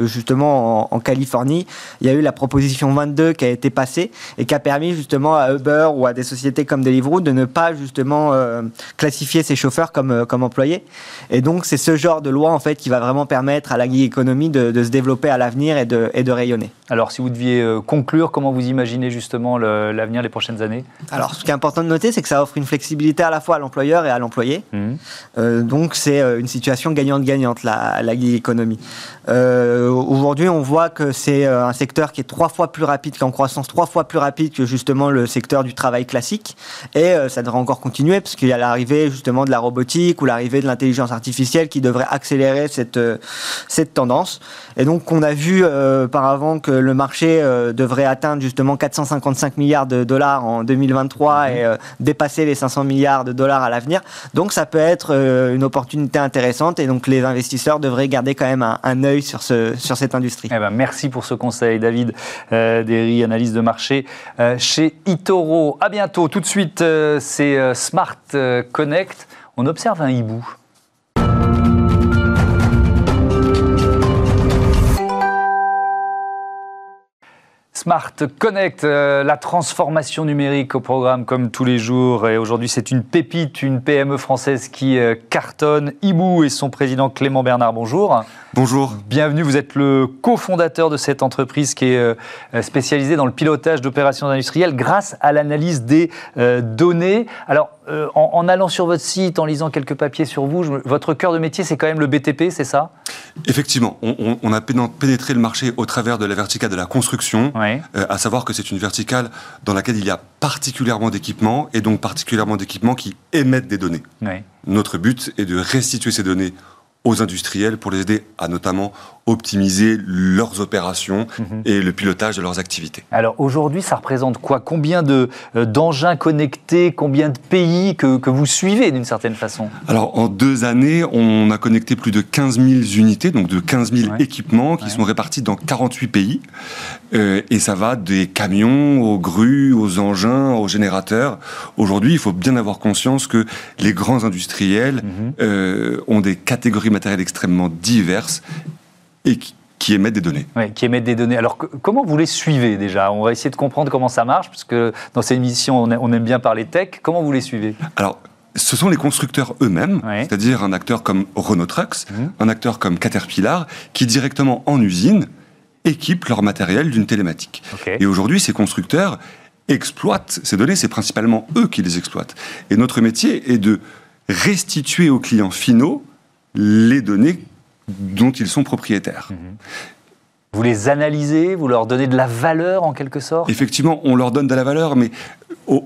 justement, en, Californie, il y a eu la proposition 22 qui a été passée et qui a permis justement à Uber ou à des sociétés comme Deliveroo de ne pas justement classifier ses chauffeurs comme, comme employés. Et donc, c'est ce genre de loi en fait qui va vraiment permettre à la gig economy de, de se développer à l'avenir et de, et de rayonner. Alors, si vous deviez euh, conclure, comment vous imaginez justement l'avenir, les prochaines années? Alors, ce qui est important de noter, c'est que ça offre une flexibilité à la fois à l'employeur et à l'employé. Mmh. Euh, donc, c'est euh, une situation gagnante-gagnante, la, la economy. Aujourd'hui, on voit que c'est un secteur qui est trois fois plus rapide qu'en croissance, trois fois plus rapide que justement le secteur du travail classique. Et ça devrait encore continuer, parce qu'il y a l'arrivée justement de la robotique ou l'arrivée de l'intelligence artificielle qui devrait accélérer cette, cette tendance. Et donc, on a vu par avant que le marché euh, devrait atteindre justement 455 milliards de dollars en 2023 mhm. et euh, dépasser les 500 milliards de dollars à l'avenir. Donc ça peut être euh, une opportunité intéressante et donc les investisseurs devraient garder quand même un, œil sur, ce, sur cette industrie. Eh ben, merci pour ce conseil, David Derry, analyse de marché chez Itoro. À bientôt. Tout de suite, c'est Smart Connect. On observe un hibou. Smart Connect, euh, la transformation numérique au programme comme tous les jours. Et aujourd'hui, c'est une pépite, une PME française qui euh, cartonne. Ibou et son président Clément Bernard, bonjour. Bonjour. Bienvenue, vous êtes le cofondateur de cette entreprise qui est euh, spécialisée dans le pilotage d'opérations industrielles grâce à l'analyse des données. Alors, en, allant sur votre site, en lisant quelques papiers sur vous, votre cœur de métier, c'est quand même le BTP, c'est ça? Effectivement, on, a pénétré le marché au travers de la verticale de la construction. Euh, à savoir que c'est une verticale dans laquelle il y a particulièrement d'équipements, et donc particulièrement d'équipements qui émettent des données. Notre but est de restituer ces données aux industriels pour les aider à notamment optimiser leurs opérations mhm. et le pilotage de leurs activités. Alors aujourd'hui, ça représente quoi? Combien de, euh, d'engins connectés? Combien de pays que, que vous suivez d'une certaine façon? Alors en deux années, on a connecté plus de 15 000 unités, donc de 15 000 équipements qui sont répartis dans 48 pays. Euh, et ça va des camions aux grues, aux engins, aux générateurs. Aujourd'hui, il faut bien avoir conscience que les grands industriels mhm. euh, ont des catégories matérielles extrêmement diverses et qui, émettent des données. Oui, qui émettent des données. Alors, comment vous les suivez déjà? On va essayer de comprendre comment ça marche, parce que dans cette émission, on, aime bien parler tech. Comment vous les suivez? Alors, ce sont les constructeurs eux-mêmes, c'est-à-dire un acteur comme Renault Trucks, mhm. un acteur comme Caterpillar, qui directement en usine équipent leur matériel d'une télématique. Et aujourd'hui, ces constructeurs exploitent ces données, c'est principalement eux qui les exploitent. Et notre métier est de restituer aux clients finaux les données dont ils sont propriétaires. Mhm. Vous les analysez, vous leur donnez de la valeur en quelque sorte? Effectivement, on leur donne de la valeur, mais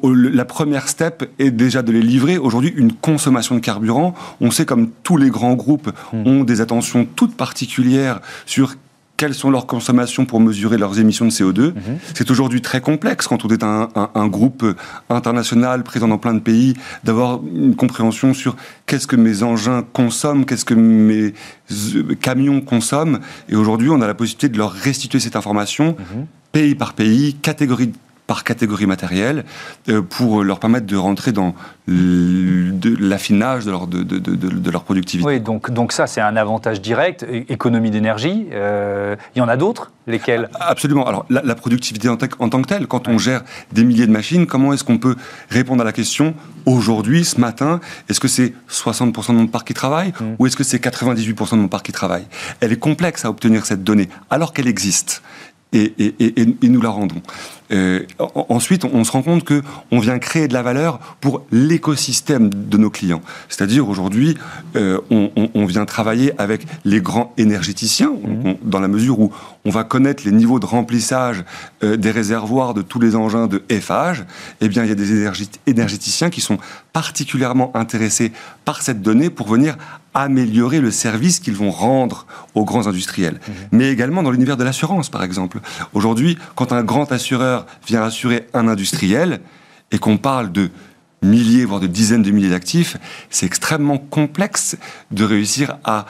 la première step est déjà de les livrer. Aujourd'hui, une consommation de carburant, on sait comme tous les grands groupes hmm. ont des attentions toutes particulières sur quelles sont leurs consommations pour mesurer leurs émissions de CO2. Mhm. C'est aujourd'hui très complexe quand on est un, groupe international présent dans plein de pays d'avoir une compréhension sur qu'est-ce que mes engins consomment, qu'est-ce que mes euh, camions consomment. Et aujourd'hui, on a la possibilité de leur restituer cette information. Mhm. pays par pays, catégorie par catégorie matérielle euh, pour leur permettre de rentrer dans l'affinage de leur, de, de, de, leur productivité. Oui, donc, donc ça, c'est un avantage direct. Économie d'énergie, euh, il y en a d'autres Lesquels? Absolument. Alors, la, productivité en, en, tant que telle, quand on gère des milliers de machines, comment est-ce qu'on peut répondre à la question aujourd'hui, ce matin, est-ce que c'est 60% de mon parc qui travaille mmh. ou est-ce que c'est 98% de mon parc qui travaille? Elle est complexe à obtenir cette donnée, alors qu'elle existe et, nous la rendons. Euh, ensuite, on, se rend compte que on vient créer de la valeur pour l'écosystème de nos clients. C'est-à-dire aujourd'hui, euh, on, vient travailler avec les grands énergéticiens, mmh. dans la mesure où on va connaître les niveaux de remplissage euh, des réservoirs de tous les engins de FH. Eh bien, il y a des énergéticiens qui sont particulièrement intéressés par cette donnée pour venir améliorer le service qu'ils vont rendre aux grands industriels. Mmh. Mais également dans l'univers de l'assurance, par exemple. Aujourd'hui, quand un grand assureur vient assurer un industriel et qu'on parle de milliers, voire de dizaines de milliers d'actifs, c'est extrêmement complexe de réussir à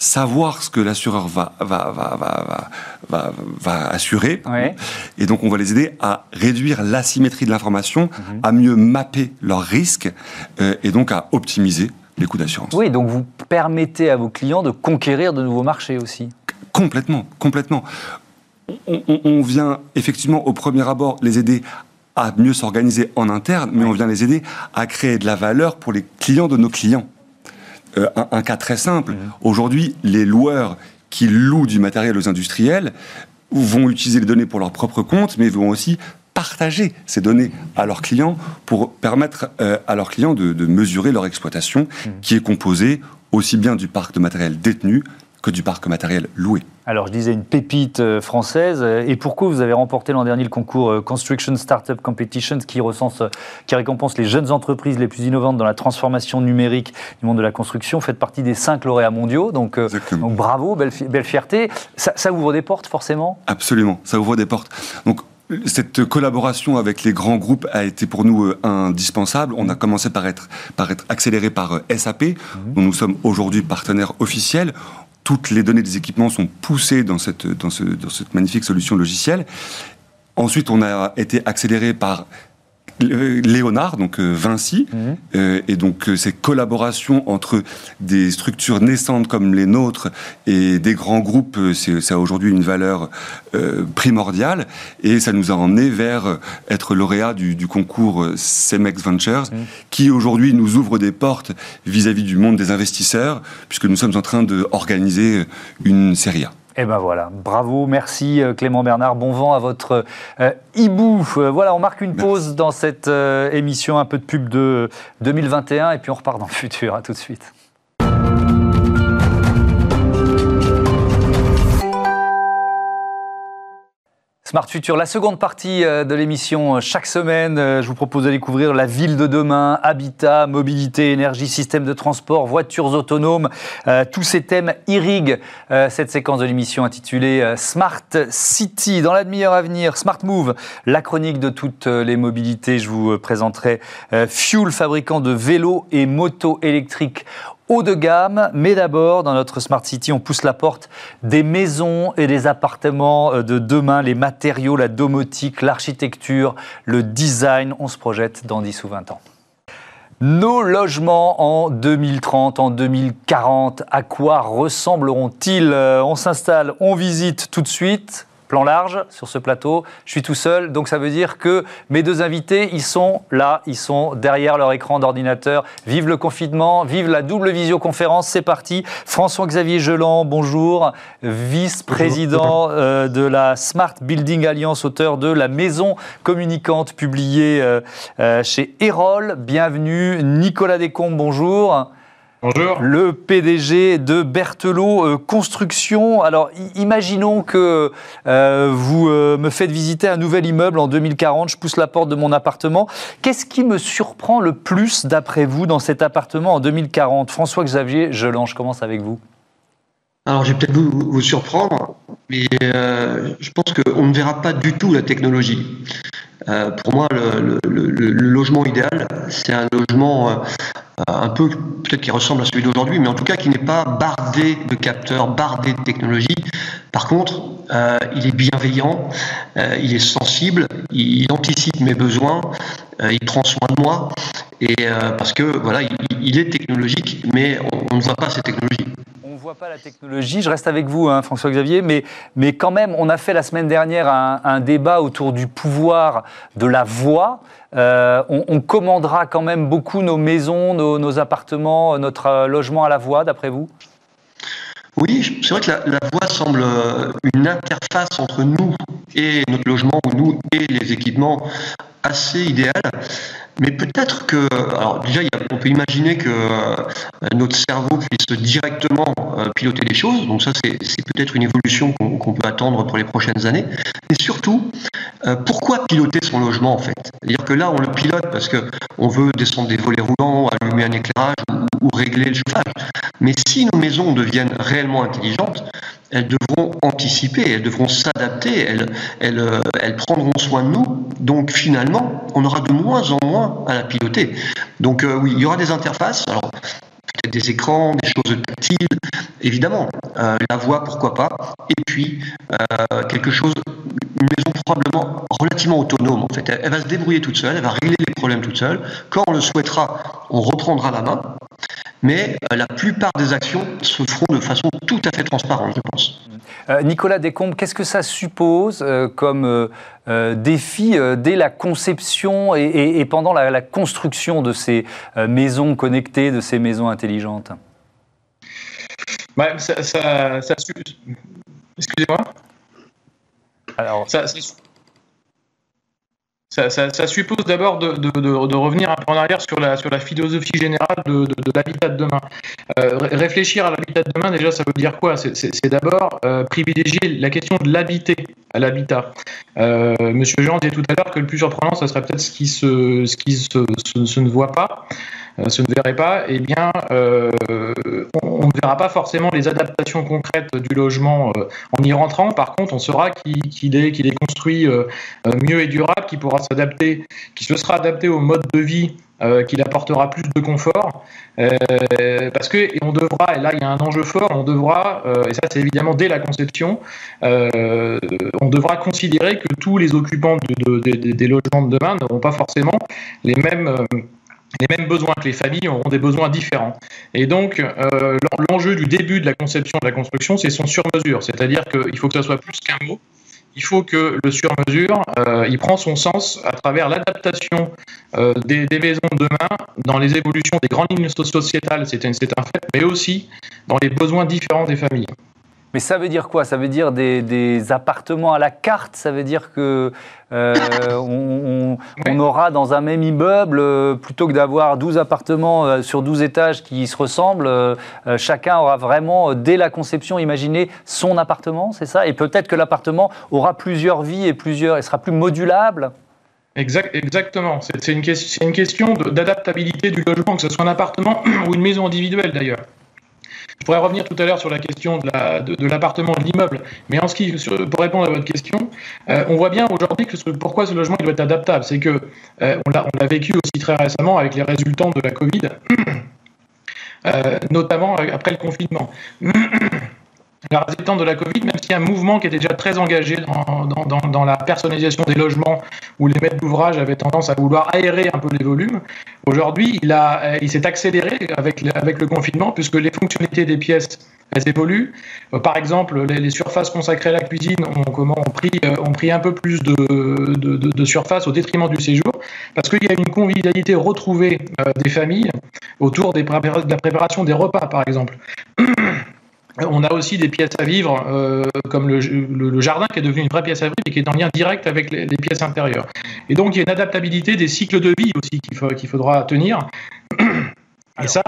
savoir ce que l'assureur va, va, va, va, va, assurer. Et donc, on va les aider à réduire l'asymétrie de l'information, mmh. à mieux mapper leurs risques euh, et donc à optimiser les coûts d'assurance. Oui, donc vous permettez à vos clients de conquérir de nouveaux marchés aussi. Complètement, complètement. On, vient effectivement au premier abord les aider à mieux s'organiser en interne, mais on vient les aider à créer de la valeur pour les clients de nos clients. Euh, un, cas très simple, mmh. aujourd'hui, les loueurs qui louent du matériel aux industriels vont utiliser les données pour leur propre compte, mais vont aussi partager ces données à leurs clients pour permettre euh, à leurs clients de, mesurer leur exploitation, mmh. qui est composée aussi bien du parc de matériel détenu que du parc matériel loué. Alors, je disais une pépite euh, française. Et pourquoi vous avez remporté l'an dernier le concours euh, Construction Startup Competition, qui, recense, qui récompense les jeunes entreprises les plus innovantes dans la transformation numérique du monde de la construction? Vous faites partie des cinq lauréats mondiaux. Donc, donc bravo, belle, belle fierté. Ça, ça, ouvre des portes, forcément? Absolument, ça ouvre des portes. Donc, cette collaboration avec les grands groupes a été pour nous euh, indispensable. On a commencé par être, par être accéléré par euh, SAP, mhm. dont nous sommes aujourd'hui partenaires officiels. Toutes les données des équipements sont poussées dans cette, magnifique solution logicielle. Ensuite, on a été accéléré par Léonard, donc euh, Vinci, mhm. euh, et donc euh, ces collaborations entre des structures naissantes comme les nôtres et des grands groupes, ça a aujourd'hui une valeur primordiale, et ça nous a emmené vers être lauréat du, concours CEMEX Ventures, mhm. qui aujourd'hui nous ouvre des portes vis-à-vis -vis du monde des investisseurs, puisque nous sommes en train d'organiser une série A. Et eh ben voilà, bravo, merci euh, Clément Bernard, bon vent à votre euh, hibou. Euh, voilà, on marque une pause dans cette émission, un peu de pub de 2021 et puis on repart dans le futur. À tout de suite. Smart Future, la seconde partie euh, de l'émission euh, chaque semaine. Euh, je vous propose de découvrir la ville de demain, habitat, mobilité, énergie, système de transport, voitures autonomes. tous ces thèmes irriguent cette séquence de l'émission intitulée Smart City. Dans la demi-heure à venir, Smart Move, la chronique de toutes les mobilités. Je vous présenterai Fuel, fabricant de vélos et motos électriques haut de gamme, mais d'abord, dans notre Smart City, on pousse la porte des maisons et des appartements euh, de demain, les matériaux, la domotique, l'architecture, le design. On se projette dans 10 ou 20 ans. Nos logements en 2030, en 2040, à quoi ressembleront-ils? Euh, On s'installe, on visite tout de suite plan large sur ce plateau. Je suis tout seul, donc ça veut dire que mes deux invités, ils sont là, ils sont derrière leur écran d'ordinateur. Vive le confinement, vive la double visioconférence, c'est parti. François-Xavier Geland, bonjour, vice-président euh, de la Smart Building Alliance, auteur de La Maison communicante, publiée euh, euh, chez Erol. Bienvenue. Nicolas Descombes, bonjour. Bonjour. Le PDG de Berthelot euh, Construction. Alors, imaginons que euh, vous euh, me faites visiter un nouvel immeuble en 2040, je pousse la porte de mon appartement. Qu'est-ce qui me surprend le plus, d'après vous, dans cet appartement en 2040 François-Xavier Gelan, je commence avec vous? Alors, je vais peut-être vous, vous, surprendre, mais je pense qu'on ne verra pas du tout la technologie. Pour moi, le, le logement idéal, c'est un logement euh, un peu peut-être qui ressemble à celui d'aujourd'hui, mais en tout cas qui n'est pas bardé de capteurs, bardé de technologie. Par contre, euh, il est bienveillant, euh, il est sensible, il, anticipe mes besoins, il prend soin de moi, et parce que voilà, il, est technologique, mais on, ne voit pas ces technologies On ne voit pas la technologie. Je reste avec vous, hein, François-Xavier, mais, mais quand même, on a fait la semaine dernière un, débat autour du pouvoir de la voix. Euh, on, commandera quand même beaucoup nos maisons, nos, appartements, notre euh, logement à la voix, d'après vous? Oui, c'est vrai que la, voix semble euh, une interface entre nous et notre logement, ou nous et les équipements assez idéale. Mais peut-être que, alors déjà, on peut imaginer que euh, notre cerveau puisse directement euh, piloter les choses. Donc ça, c'est peut-être une évolution qu'on peut attendre pour les prochaines années. Mais surtout, euh, pourquoi piloter son logement en fait? C'est-à-dire que là, on le pilote parce que on veut descendre des volets roulants, allumer un éclairage ou, ou régler le chauffage. Mais si nos maisons deviennent réellement intelligentes, elles devront anticiper, elles devront s'adapter, euh, elles, prendront soin de nous. Donc finalement, on aura de moins en moins à la piloter. Donc euh, oui, il y aura des interfaces, peut-être des écrans, des choses tactiles, évidemment. Euh, la voix, pourquoi pas. Et puis quelque chose, une maison probablement relativement autonome en fait. Elle va se débrouiller toute seule, elle va régler les problèmes toute seule. Quand on le souhaitera, on reprendra la main mais euh, la plupart des actions se feront de façon tout à fait transparente, je pense. Euh, Nicolas Descombes, qu'est-ce que ça suppose euh, comme défi dès la conception et, pendant la, construction de ces maisons connectées, de ces maisons intelligentes? Bah, ça, Excusez-moi Alors, ça, ça, ça, suppose d'abord de, revenir un peu en arrière sur la, philosophie générale de, l'habitat de demain. Euh, réfléchir à l'habitat de demain, déjà, ça veut dire quoi? C'est d'abord euh, privilégier la question de l'habiter à l'habitat. Euh, Monsieur Jean disait tout à l'heure que le plus surprenant, ça serait peut-être ce qui, se, se, se, ne voit pas, se ne verrait pas. Eh bien, on ne verra pas forcément les adaptations concrètes du logement en y rentrant. Par contre, on saura qu'il est, qu'il est construit mieux et durable, qui pourra s'adapter, qui se sera adapté au mode de vie euh, qui apportera plus de confort. Euh, parce que on devra, et là il y a un enjeu fort, on devra, euh, et ça c'est évidemment dès la conception, on devra considérer que tous les occupants des logements de demain n'auront pas forcément les mêmes les mêmes besoins que les familles auront des besoins différents. Et donc, l'enjeu du début de la conception de la construction, c'est son sur-mesure. C'est-à-dire qu'il faut que ça soit plus qu'un mot, il faut que le sur-mesure, euh, il prend son sens à travers l'adaptation euh, des, maisons de demain dans les évolutions des grandes lignes sociétales, c'est un fait, mais aussi dans les besoins différents des familles. Mais ça veut dire quoi? Ça veut dire des, appartements à la carte? Ça veut dire que euh, on, aura dans un même immeuble, euh, plutôt que d'avoir 12 appartements euh, sur 12 étages qui se ressemblent, chacun aura vraiment, dès la conception, imaginé son appartement, c'est ça? Et peut-être que l'appartement aura plusieurs vies et plusieurs, et sera plus modulable? Exact, exactement. C'est une, une question d'adaptabilité du logement, que ce soit un appartement ou une maison individuelle d'ailleurs. Je pourrais revenir tout à l'heure sur la question de l'appartement, de, de l'immeuble, mais en ce qui, pour répondre à votre question, euh, on voit bien aujourd'hui que pourquoi ce logement doit être adaptable. C'est que euh, on l'a vécu aussi très récemment avec les résultats de la Covid, euh, notamment après le confinement la résultante de la Covid, même s'il y a un mouvement qui était déjà très engagé dans, la personnalisation des logements, où les maîtres d'ouvrage avaient tendance à vouloir aérer un peu les volumes, aujourd'hui, il, il s'est accéléré avec, avec le confinement, puisque les fonctionnalités des pièces elles évoluent. par exemple, les, surfaces consacrées à la cuisine ont, comment, ont, pris, ont pris un peu plus de, de, surface au détriment du séjour, parce qu'il y a une convivialité retrouvée des familles autour de la préparation des repas, par exemple. On a aussi des pièces à vivre, euh, comme le, jardin qui est devenu une vraie pièce à vivre et qui est en lien direct avec les, pièces intérieures. Et donc il y a une adaptabilité des cycles de vie aussi qu'il faudra tenir. Et ça,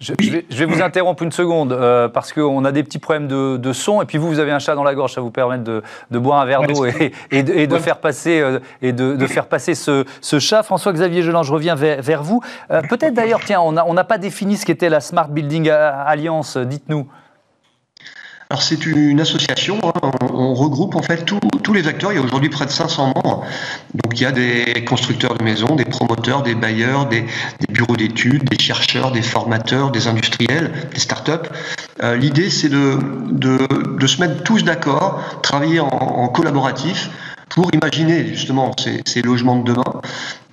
je, vais, vous interrompre une seconde euh, parce qu'on a des petits problèmes de, son et puis vous, vous avez un chat dans la gorge, ça vous permet de, boire un verre d'eau et, de, faire passer, et de, faire passer ce, chat. François-Xavier Geland, je reviens vers, vous. Euh, peut-être d'ailleurs, tiens, on n'a pas défini ce qu'était la Smart Building Alliance, dites-nous. Alors c'est une association, hein. on, regroupe en fait tous les acteurs, il y a aujourd'hui près de 500 membres. Donc il y a des constructeurs de maisons, des promoteurs, des bailleurs, des, bureaux d'études, des chercheurs, des formateurs, des industriels, des startups. Euh, L'idée c'est de, se mettre tous d'accord, travailler en, collaboratif pour imaginer justement ces logements de demain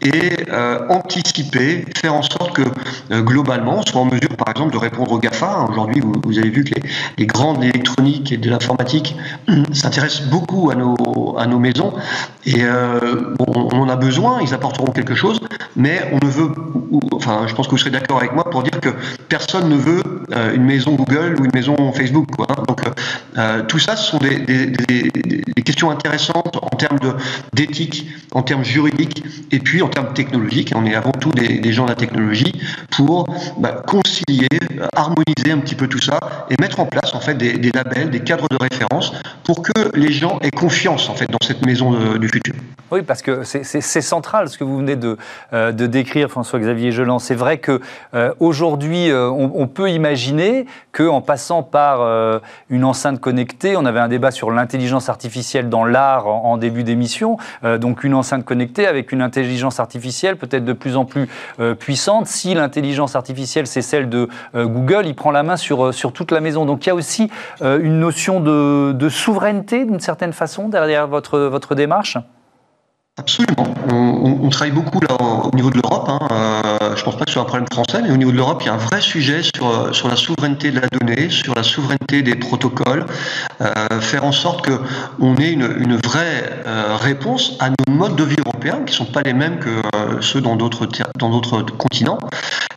et euh, anticiper, faire en sorte que euh, globalement, on soit en mesure, par exemple, de répondre aux GAFA. Aujourd'hui, vous, avez vu que les, les grandes électroniques et de l'informatique s'intéressent beaucoup à nos, à nos maisons et euh, on, en a besoin, ils apporteront quelque chose, mais on ne veut, enfin, je pense que vous serez d'accord avec moi pour dire que personne ne veut une maison Google ou une maison Facebook. Quoi, hein. Donc, tout ça, ce sont des questions intéressantes en termes d'éthique, en termes juridiques, et puis en termes technologiques. On est avant tout des, gens de la technologie pour bah, concilier, harmoniser un petit peu tout ça et mettre en place en fait des, labels, des cadres de référence pour que les gens aient confiance en fait dans cette maison du futur. Oui, parce que c'est central ce que vous venez de, euh, de décrire, François-Xavier Geland. C'est vrai que euh, aujourd'hui, euh, on, peut imaginer qu'en passant par une enceinte connectée, on avait un débat sur l'intelligence artificielle dans l'art en, en, début d'émission, donc une enceinte connectée avec une intelligence artificielle peut-être de plus en plus puissante. Si l'intelligence artificielle c'est celle de Google, il prend la main sur, sur toute la maison. Donc il y a aussi une notion de, de souveraineté d'une certaine façon derrière votre, votre démarche? Absolument. On, travaille beaucoup au niveau de l'Europe. Hein. Je pense pas que ce soit un problème français, mais au niveau de l'Europe, il y a un vrai sujet sur, euh, la souveraineté de la donnée, sur la souveraineté des protocoles, euh, faire en sorte que on ait une, vraie euh, réponse à nos modes de vie européens qui sont pas les mêmes que ceux dans d'autres continents.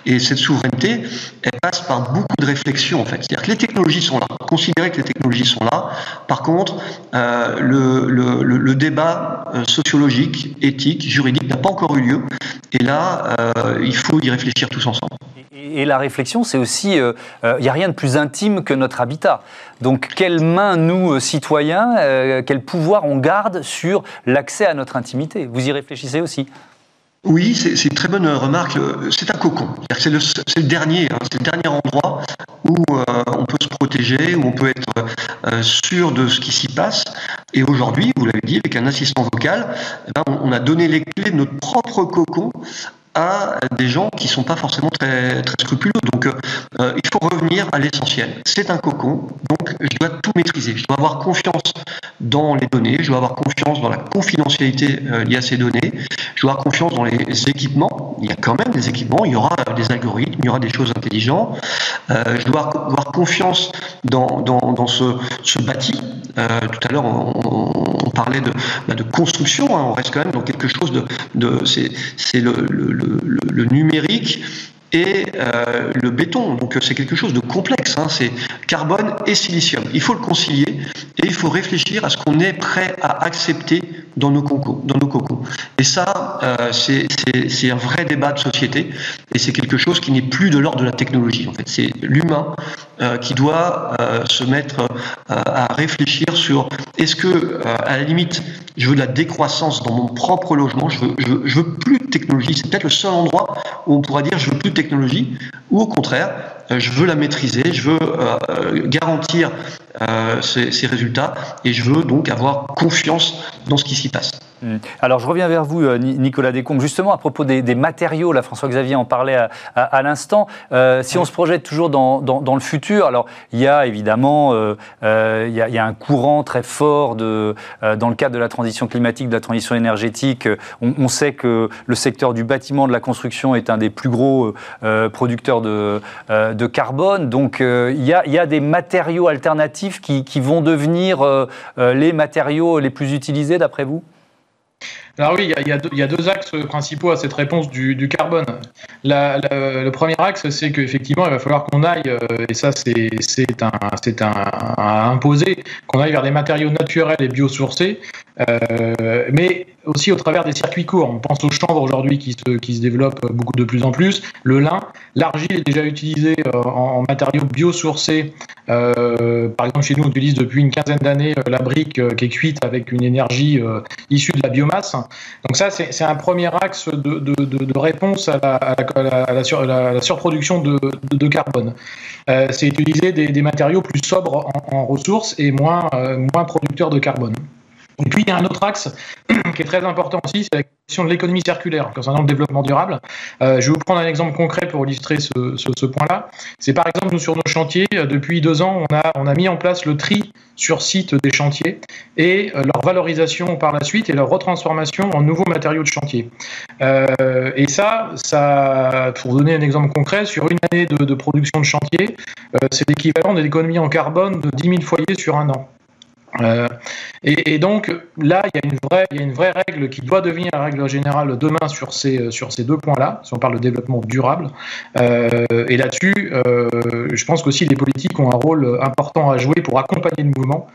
Et cette souveraineté, elle passe par beaucoup de réflexions en fait. C'est-à-dire que les technologies sont là, considérer que les technologies sont là. Par contre, le, le, débat sociologique éthique, juridique n'a pas encore eu lieu. Et là, il faut y réfléchir tous ensemble. Et, la réflexion, c'est aussi, il euh, n'y euh, a rien de plus intime que notre habitat. Donc, quelle main, nous, citoyens, quel pouvoir on garde sur l'accès à notre intimité? Vous y réfléchissez aussi? Oui, c'est une très bonne remarque. C'est un cocon. C'est le, le, dernier, hein, c'est le dernier endroit où on peut se protéger, où on peut être sûr de ce qui s'y passe. Et aujourd'hui, vous l'avez dit, avec un assistant vocal, eh ben, on a donné les clés de notre propre cocon à des gens qui sont pas forcément très, très scrupuleux. Donc, euh, il faut revenir à l'essentiel. C'est un cocon, donc je dois tout maîtriser. Je dois avoir confiance dans les données, je dois avoir confiance dans la confidentialité euh, liée à ces données, je dois avoir confiance dans les équipements. Il y a quand même des équipements, il y aura des algorithmes, il y aura des choses intelligentes. Euh, je dois avoir confiance dans, dans, dans ce, ce bâti. tout à l'heure, on, parlait de, bah, de construction, hein. on reste quand même dans quelque chose de... de c'est le le, numérique et euh, le béton. Donc c'est quelque chose de complexe. Hein. C'est carbone et silicium. Il faut le concilier et il faut réfléchir à ce qu'on est prêt à accepter dans nos cocos. Dans nos cocos. Et ça, euh, c'est un vrai débat de société et c'est quelque chose qui n'est plus de l'ordre de la technologie. En fait, c'est l'humain euh, qui doit se mettre à réfléchir sur est-ce que, à la limite, je veux de la décroissance dans mon propre logement, je veux, je veux, plus de technologie. C'est peut-être le seul endroit où on pourra dire je veux plus de technologie, ou au contraire, euh, je veux la maîtriser, je veux euh, garantir euh, ces, résultats, et je veux donc avoir confiance dans ce qui s'y passe. Hmm. Alors je reviens vers vous, euh, Nicolas Descombes, justement à propos des, matériaux, là François-Xavier en parlait à, l'instant, euh, si on se projette toujours dans, le futur, alors il y a évidemment il, y a, un courant très fort de, dans le cadre de la transition climatique, de la transition énergétique, on, sait que le secteur du bâtiment, de la construction est un des plus gros producteurs de, carbone, donc il, y a, des matériaux alternatifs qui, vont devenir les matériaux les plus utilisés d'après vous? Alors oui, il y, a deux axes principaux à cette réponse du, carbone. le premier axe, c'est qu'effectivement, il va falloir qu'on aille, euh, et ça c'est un, un, à imposer, qu'on aille vers des matériaux naturels et biosourcés, euh, mais aussi au travers des circuits courts. On pense aux chambres aujourd'hui qui se, qui se développent beaucoup de plus en plus. Le lin, l'argile est déjà utilisée euh, en, matériaux biosourcés. Par exemple, chez nous, on utilise depuis une quinzaine d'années la brique qui est cuite avec une énergie issue de la biomasse. Donc ça, c'est un premier axe de, réponse à la, surproduction de, carbone. c'est utiliser des, matériaux plus sobres en, ressources et moins, moins producteurs de carbone. Et puis, il y a un autre axe qui est très important aussi, c'est la question de l'économie circulaire concernant le développement durable. Euh, je vais vous prendre un exemple concret pour illustrer ce, point-là. C'est par exemple, nous, sur nos chantiers, euh, depuis deux ans, on a, mis en place le tri sur site des chantiers et euh, leur valorisation par la suite et leur retransformation en nouveaux matériaux de chantier. Et ça, pour donner un exemple concret, sur une année de, production de chantier, c'est l'équivalent de l'économie en carbone de 10 000 foyers sur un an. Euh, et, donc là, il y, a une vraie, il y a une vraie règle qui doit devenir la règle générale demain sur ces, sur ces deux points-là, si on parle de développement durable. Euh, et là-dessus, euh, je pense qu'aussi les politiques ont un rôle important à jouer pour accompagner le mouvement,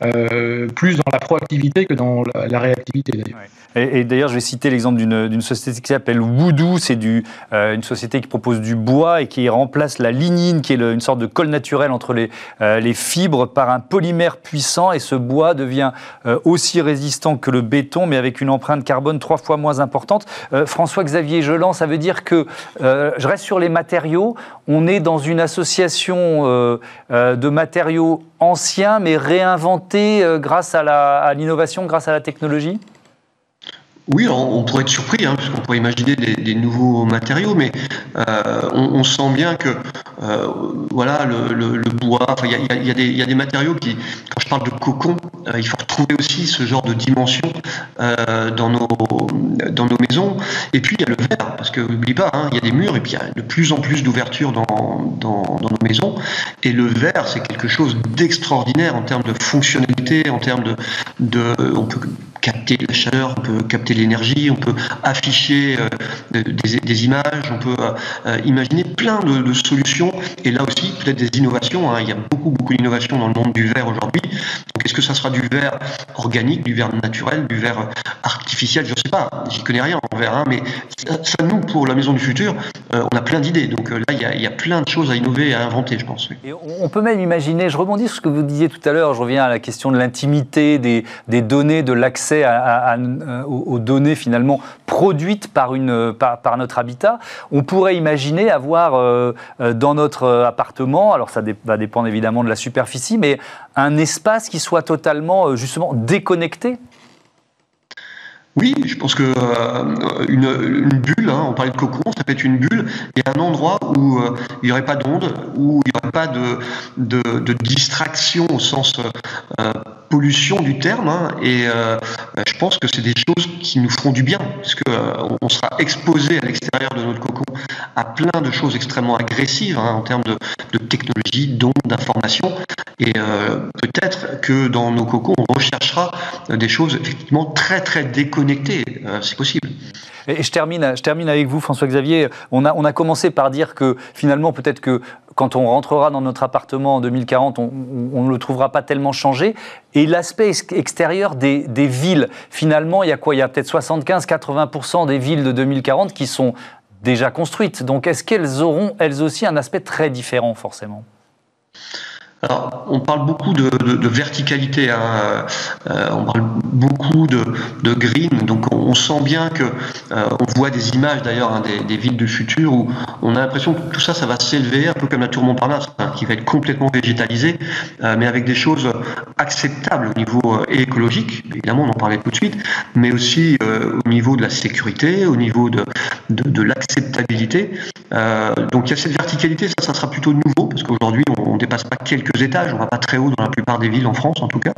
mhm. plus dans la proactivité que dans la, réactivité d'ailleurs. Et, d'ailleurs, je vais citer l'exemple d'une société qui s'appelle Woodoo. C'est euh, une société qui propose du bois et qui remplace la lignine, qui est une sorte de colle naturel entre les, euh, les, fibres, par un polymère puissant. Et ce bois devient euh, aussi résistant que le béton, mais avec une empreinte carbone trois fois moins importante. François-Xavier Geland, ça veut dire que, je reste sur les matériaux, on est dans une association de matériaux anciens, mais réinventés grâce à l'innovation, grâce à la technologie? Oui, on, pourrait être surpris, hein, puisqu'on pourrait imaginer des, nouveaux matériaux, mais euh, on, sent bien que euh, voilà, le, bois, il y, a, des matériaux qui, quand je parle de cocon, euh, il faut retrouver aussi ce genre de dimension dans, nos, maisons. Et puis il y a le verre, parce que n'oublie pas, hein, il y a des murs et puis il y a de plus en plus d'ouvertures dans, nos maisons. Et le verre, c'est quelque chose d'extraordinaire en termes de fonctionnalité, en termes de, capter la chaleur, on peut capter l'énergie, on peut afficher euh, des, images, on peut euh, euh, imaginer plein de, solutions. Et là aussi, peut-être des innovations. Hein. Il y a beaucoup, beaucoup d'innovations dans le monde du verre aujourd'hui. Donc, est-ce que ça sera du verre organique, du verre naturel, du verre artificiel? Je ne sais pas. J'y connais rien en verre, hein, mais ça, nous, pour la maison du futur, on a plein d'idées. Donc là, il y, a, plein de choses à innover et à inventer, je pense. Et on peut même imaginer, je rebondis sur ce que vous disiez tout à l'heure, je reviens à la question de l'intimité, des données, de l'accès euh, aux, données finalement produites par, une, par, notre habitat. On pourrait imaginer avoir euh, euh, dans notre appartement, alors ça va dépendre évidemment de la superficie, mais un espace qui soit totalement justement déconnecté oui, je pense que une, bulle, hein, on parlait de cocon, ça peut être une bulle, et un endroit où il n'y aurait pas d'onde, où il n'y aurait pas de, de, distraction au sens pollution du terme. Hein, et euh, je pense que c'est des choses qui nous feront du bien, parce euh, on sera exposé à l'extérieur de notre cocon à plein de choses extrêmement agressives hein, en termes de, technologie, d'ondes, d'informations. Et euh, peut-être que dans nos cocons, on recherchera des choses effectivement très très déconnectées. C'est possible. Et je termine, je termine avec vous, François-Xavier. On a, on a commencé par dire que finalement, peut-être que quand on rentrera dans notre appartement en 2040, on, ne le trouvera pas tellement changé. Et l'aspect extérieur des, des, villes, finalement, il y a quoi? Il y a peut-être 75-80% des villes de 2040 qui sont déjà construites. Donc est-ce qu'elles auront elles aussi un aspect très différent forcément? Alors, on parle beaucoup de, verticalité, hein. euh, on parle beaucoup de, green, donc on, sent bien que euh, on voit des images d'ailleurs hein, des, villes du futur où on a l'impression que tout ça, ça va s'élever, un peu comme la tour Montparnasse, hein, qui va être complètement végétalisée, euh, mais avec des choses acceptables au niveau écologique, évidemment on en parlait tout de suite, mais aussi au niveau de la sécurité, au niveau de, l'acceptabilité. donc il y a cette verticalité, ça, ça sera plutôt nouveau, parce qu'aujourd'hui on ne dépasse pas quelques étages, on va pas très haut dans la plupart des villes en France en tout cas.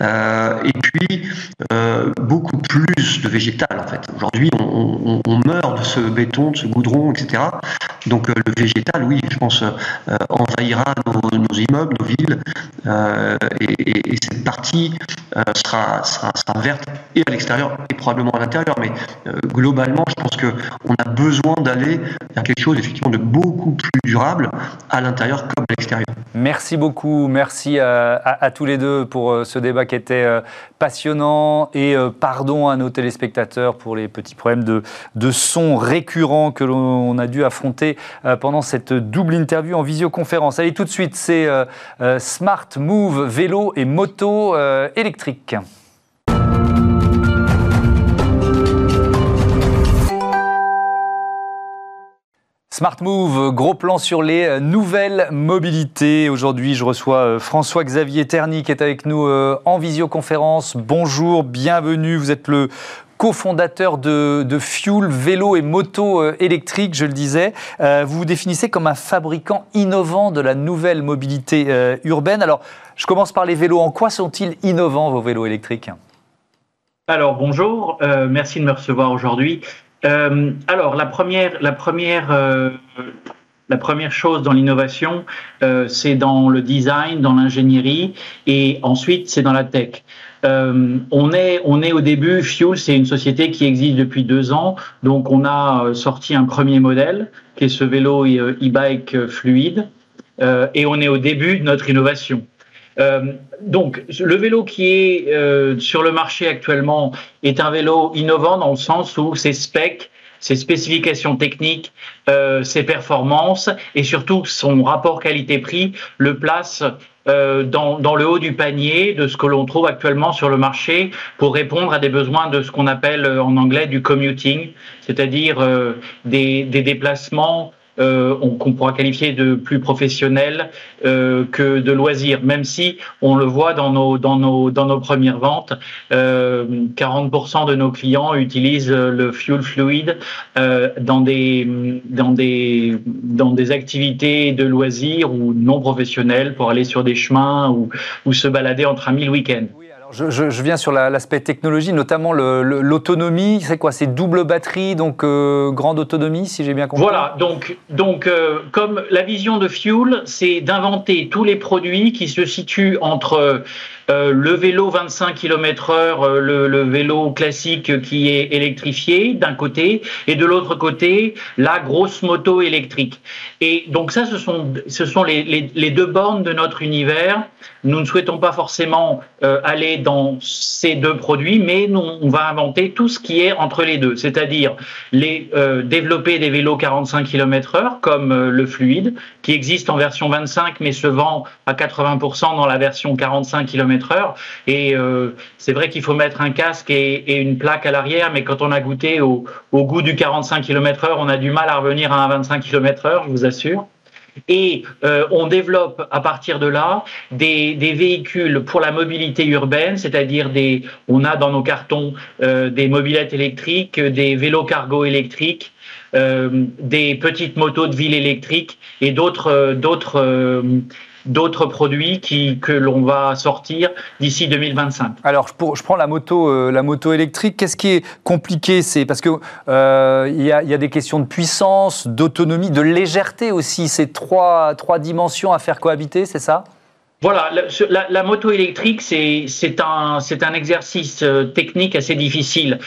Euh, et puis euh, beaucoup plus de végétal en fait. Aujourd'hui, on, meurt de ce béton, de ce goudron, etc. Donc euh, le végétal, oui, je pense, envahira nos, immeubles, nos villes, et, cette partie sera, sera, sera, verte et à l'extérieur et probablement à l'intérieur. Mais globalement, je pense que on a besoin d'aller vers quelque chose de beaucoup plus durable à l'intérieur comme à l'extérieur. Merci beaucoup, merci à, tous les deux pour euh, ce débat qui était euh, passionnant et euh, pardon à nos téléspectateurs pour les petits problèmes de, de son récurrents que l'on a dû affronter pendant cette double interview en visioconférence. Allez, tout de suite, c'est Smart Move vélo et moto électrique. Smart Move, gros plan sur les euh, nouvelles mobilités. Aujourd'hui, je reçois euh, François-Xavier Terny qui est avec nous euh, en visioconférence. Bonjour, bienvenue. Vous êtes le cofondateur de, de Fuel, vélo et moto électrique, je le disais. Vous vous définissez comme un fabricant innovant de la nouvelle mobilité urbaine. Alors, je commence par les vélos. En quoi sont-ils innovants, vos vélos électriques? Alors bonjour, merci de me recevoir aujourd'hui. Euh, alors, la première, la première, euh, la première chose dans l'innovation, euh, c'est dans le design, dans l'ingénierie, et ensuite c'est dans la tech. on est, on est au début. Fuel, c'est une société qui existe depuis deux ans, donc on a sorti un premier modèle qui est ce vélo e-bike fluide, et on est au début de notre innovation. Euh, donc, le vélo qui est euh, sur le marché actuellement est un vélo innovant dans le sens où ses specs, ses spécifications techniques, euh, ses performances et surtout son rapport qualité-prix le place euh, dans, dans, le haut du panier de ce que l'on trouve actuellement sur le marché pour répondre à des besoins de ce qu'on appelle en anglais du commuting, c'est-à-dire des, des déplacements euh, qu'on pourra qualifier de plus professionnel euh, que de loisir, même si on le voit dans nos, dans nos, dans nos premières ventes, 40% euh, de nos clients utilisent le fuel fluid dans, des, dans, des, dans des activités de loisirs ou non professionnelles pour aller sur des chemins ou, ou se balader entre amis le week-end. Je, viens sur l'aspect technologie, notamment l'autonomie. C'est quoi? C'est double batterie, donc euh, grande autonomie, si j'ai bien compris? Voilà, donc, donc euh, comme la vision de Fuel, c'est d'inventer tous les produits qui se situent entre euh, le vélo 25 km/h, le, le, vélo classique qui est électrifié d'un côté, et de l'autre côté, la grosse moto électrique. Et donc ça, ce sont, les, deux bornes de notre univers. Nous ne souhaitons pas forcément euh, aller dans ces deux produits, mais nous, on va inventer tout ce qui est entre les deux, c'est-à-dire les euh, développer des vélos 45 km/h comme le fluide, qui existe en version 25, mais se vend à 80% dans la version 45 km et euh, c'est vrai qu'il faut mettre un casque et, une plaque à l'arrière, mais quand on a goûté au, goût du 45 km/h, on a du mal à revenir à un 25 km/h, je vous assure. Et euh, on développe à partir de là des, véhicules pour la mobilité urbaine, c'est-à-dire des, on a dans nos cartons euh, des mobilettes électriques, des vélos cargo électriques, des petites motos de ville électriques et d'autres d'autres d'autres produits que l'on va sortir d'ici 2025. Alors, je prends la moto, euh, la moto électrique. Qu'est-ce qui est compliqué? C'est parce que euh, y, a, y, a, des questions de puissance, d'autonomie, de légèreté aussi. C'est trois, trois dimensions à faire cohabiter, c'est ça? Voilà, la, moto électrique, c'est un, exercice euh, technique assez difficile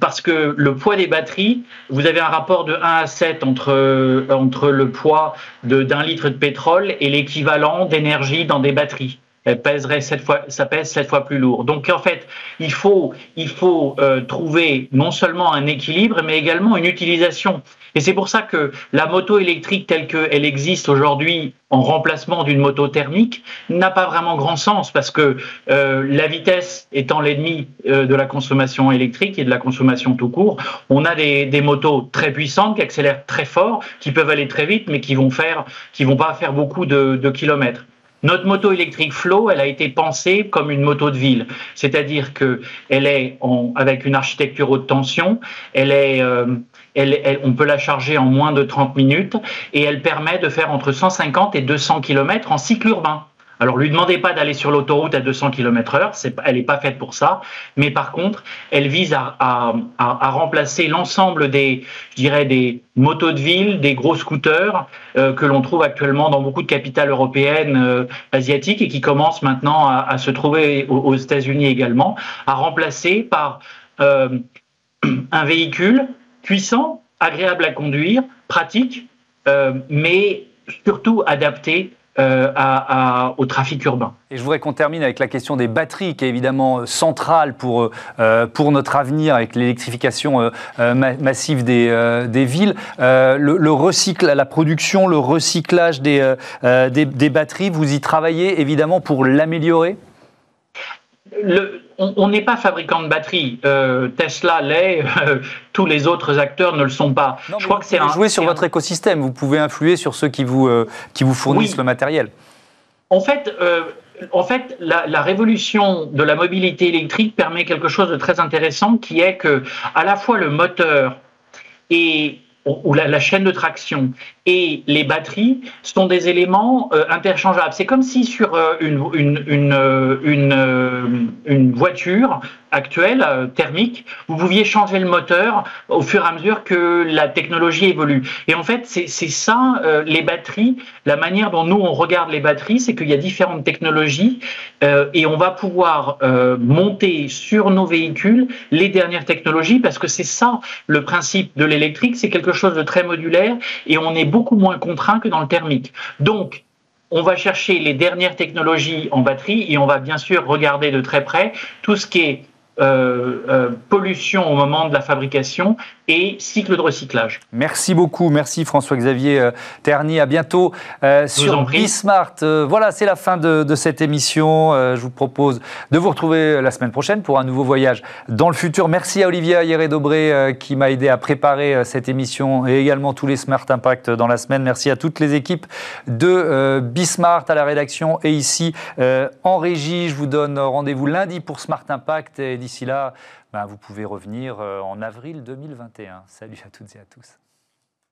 parce que le poids des batteries, vous avez un rapport de 1 à 7 entre, entre le poids d'un litre de pétrole et l'équivalent d'énergie dans des batteries. Elle pèserait sept fois, ça pèse sept fois plus lourd. Donc en fait, il faut, il faut euh, trouver non seulement un équilibre, mais également une utilisation. Et c'est pour ça que la moto électrique telle qu'elle existe aujourd'hui en remplacement d'une moto thermique n'a pas vraiment grand sens parce que euh, la vitesse étant l'ennemi euh, de la consommation électrique et de la consommation tout court, on a des, des, motos très puissantes qui accélèrent très fort, qui peuvent aller très vite, mais qui vont faire, qui vont pas faire beaucoup de, de kilomètres. Notre moto électrique Flow, elle a été pensée comme une moto de ville, c'est-à-dire que elle est avec une architecture haute tension, elle est, euh, on peut la charger en moins de 30 minutes et elle permet de faire entre 150 et 200 km en cycle urbain. Alors, lui demandez pas d'aller sur l'autoroute à 200 km/h, elle n'est pas faite pour ça. Mais par contre, elle vise à, remplacer l'ensemble des, je dirais, des motos de ville, des gros scooters euh, que l'on trouve actuellement dans beaucoup de capitales européennes, euh, asiatiques, et qui commencent maintenant à, se trouver aux, États-Unis également, à remplacer par euh, un véhicule puissant, agréable à conduire, pratique, mais surtout adapté euh, à, à, au trafic urbain. Et je voudrais qu'on termine avec la question des batteries, qui est évidemment euh, centrale pour, euh, pour notre avenir, avec l'électrification euh, euh massive des, euh, des villes. Le, le, recycle, la production, le recyclage des, des, des batteries, vous y travaillez évidemment pour l'améliorer? Le, on n'est pas fabricant de batteries. Euh, Tesla l'est, euh, tous les autres acteurs ne le sont pas. Non, je crois que c'est un. Jouer sur votre un... écosystème, vous pouvez influer sur ceux qui vous, euh, qui vous fournissent oui. le matériel. En fait, en fait la, la, révolution de la mobilité électrique permet quelque chose de très intéressant qui est que, à la fois, le moteur et ou la, chaîne de traction et les batteries sont des éléments euh, interchangeables. C'est comme si sur euh, une, une voiture actuelle, euh, thermique, vous pouviez changer le moteur au fur et à mesure que la technologie évolue. Et en fait, c'est ça, euh, les batteries, la manière dont nous, on regarde les batteries, c'est qu'il y a différentes technologies euh, et on va pouvoir monter sur nos véhicules les dernières technologies parce que c'est ça le principe de l'électrique, c'est quelque chose de très modulaire et on est beaucoup moins contraint que dans le thermique. Donc, on va chercher les dernières technologies en batterie et on va bien sûr regarder de très près tout ce qui est pollution au moment de la fabrication et cycle de recyclage. Merci beaucoup, merci François-Xavier euh, Terny, à bientôt euh, sur Bismart. Euh, voilà, c'est la fin de, de cette émission. Euh, je vous propose de vous retrouver la semaine prochaine pour un nouveau voyage dans le futur. Merci à Olivia Hieré-Dobré euh, qui m'a aidé à préparer cette émission et également tous les Smart Impact dans la semaine. Merci à toutes les équipes de Bismart à la rédaction et ici en régie. Je vous donne rendez-vous lundi pour Smart Impact et d'ici là, ben, vous pouvez revenir en avril 2021. Salut à toutes et à tous.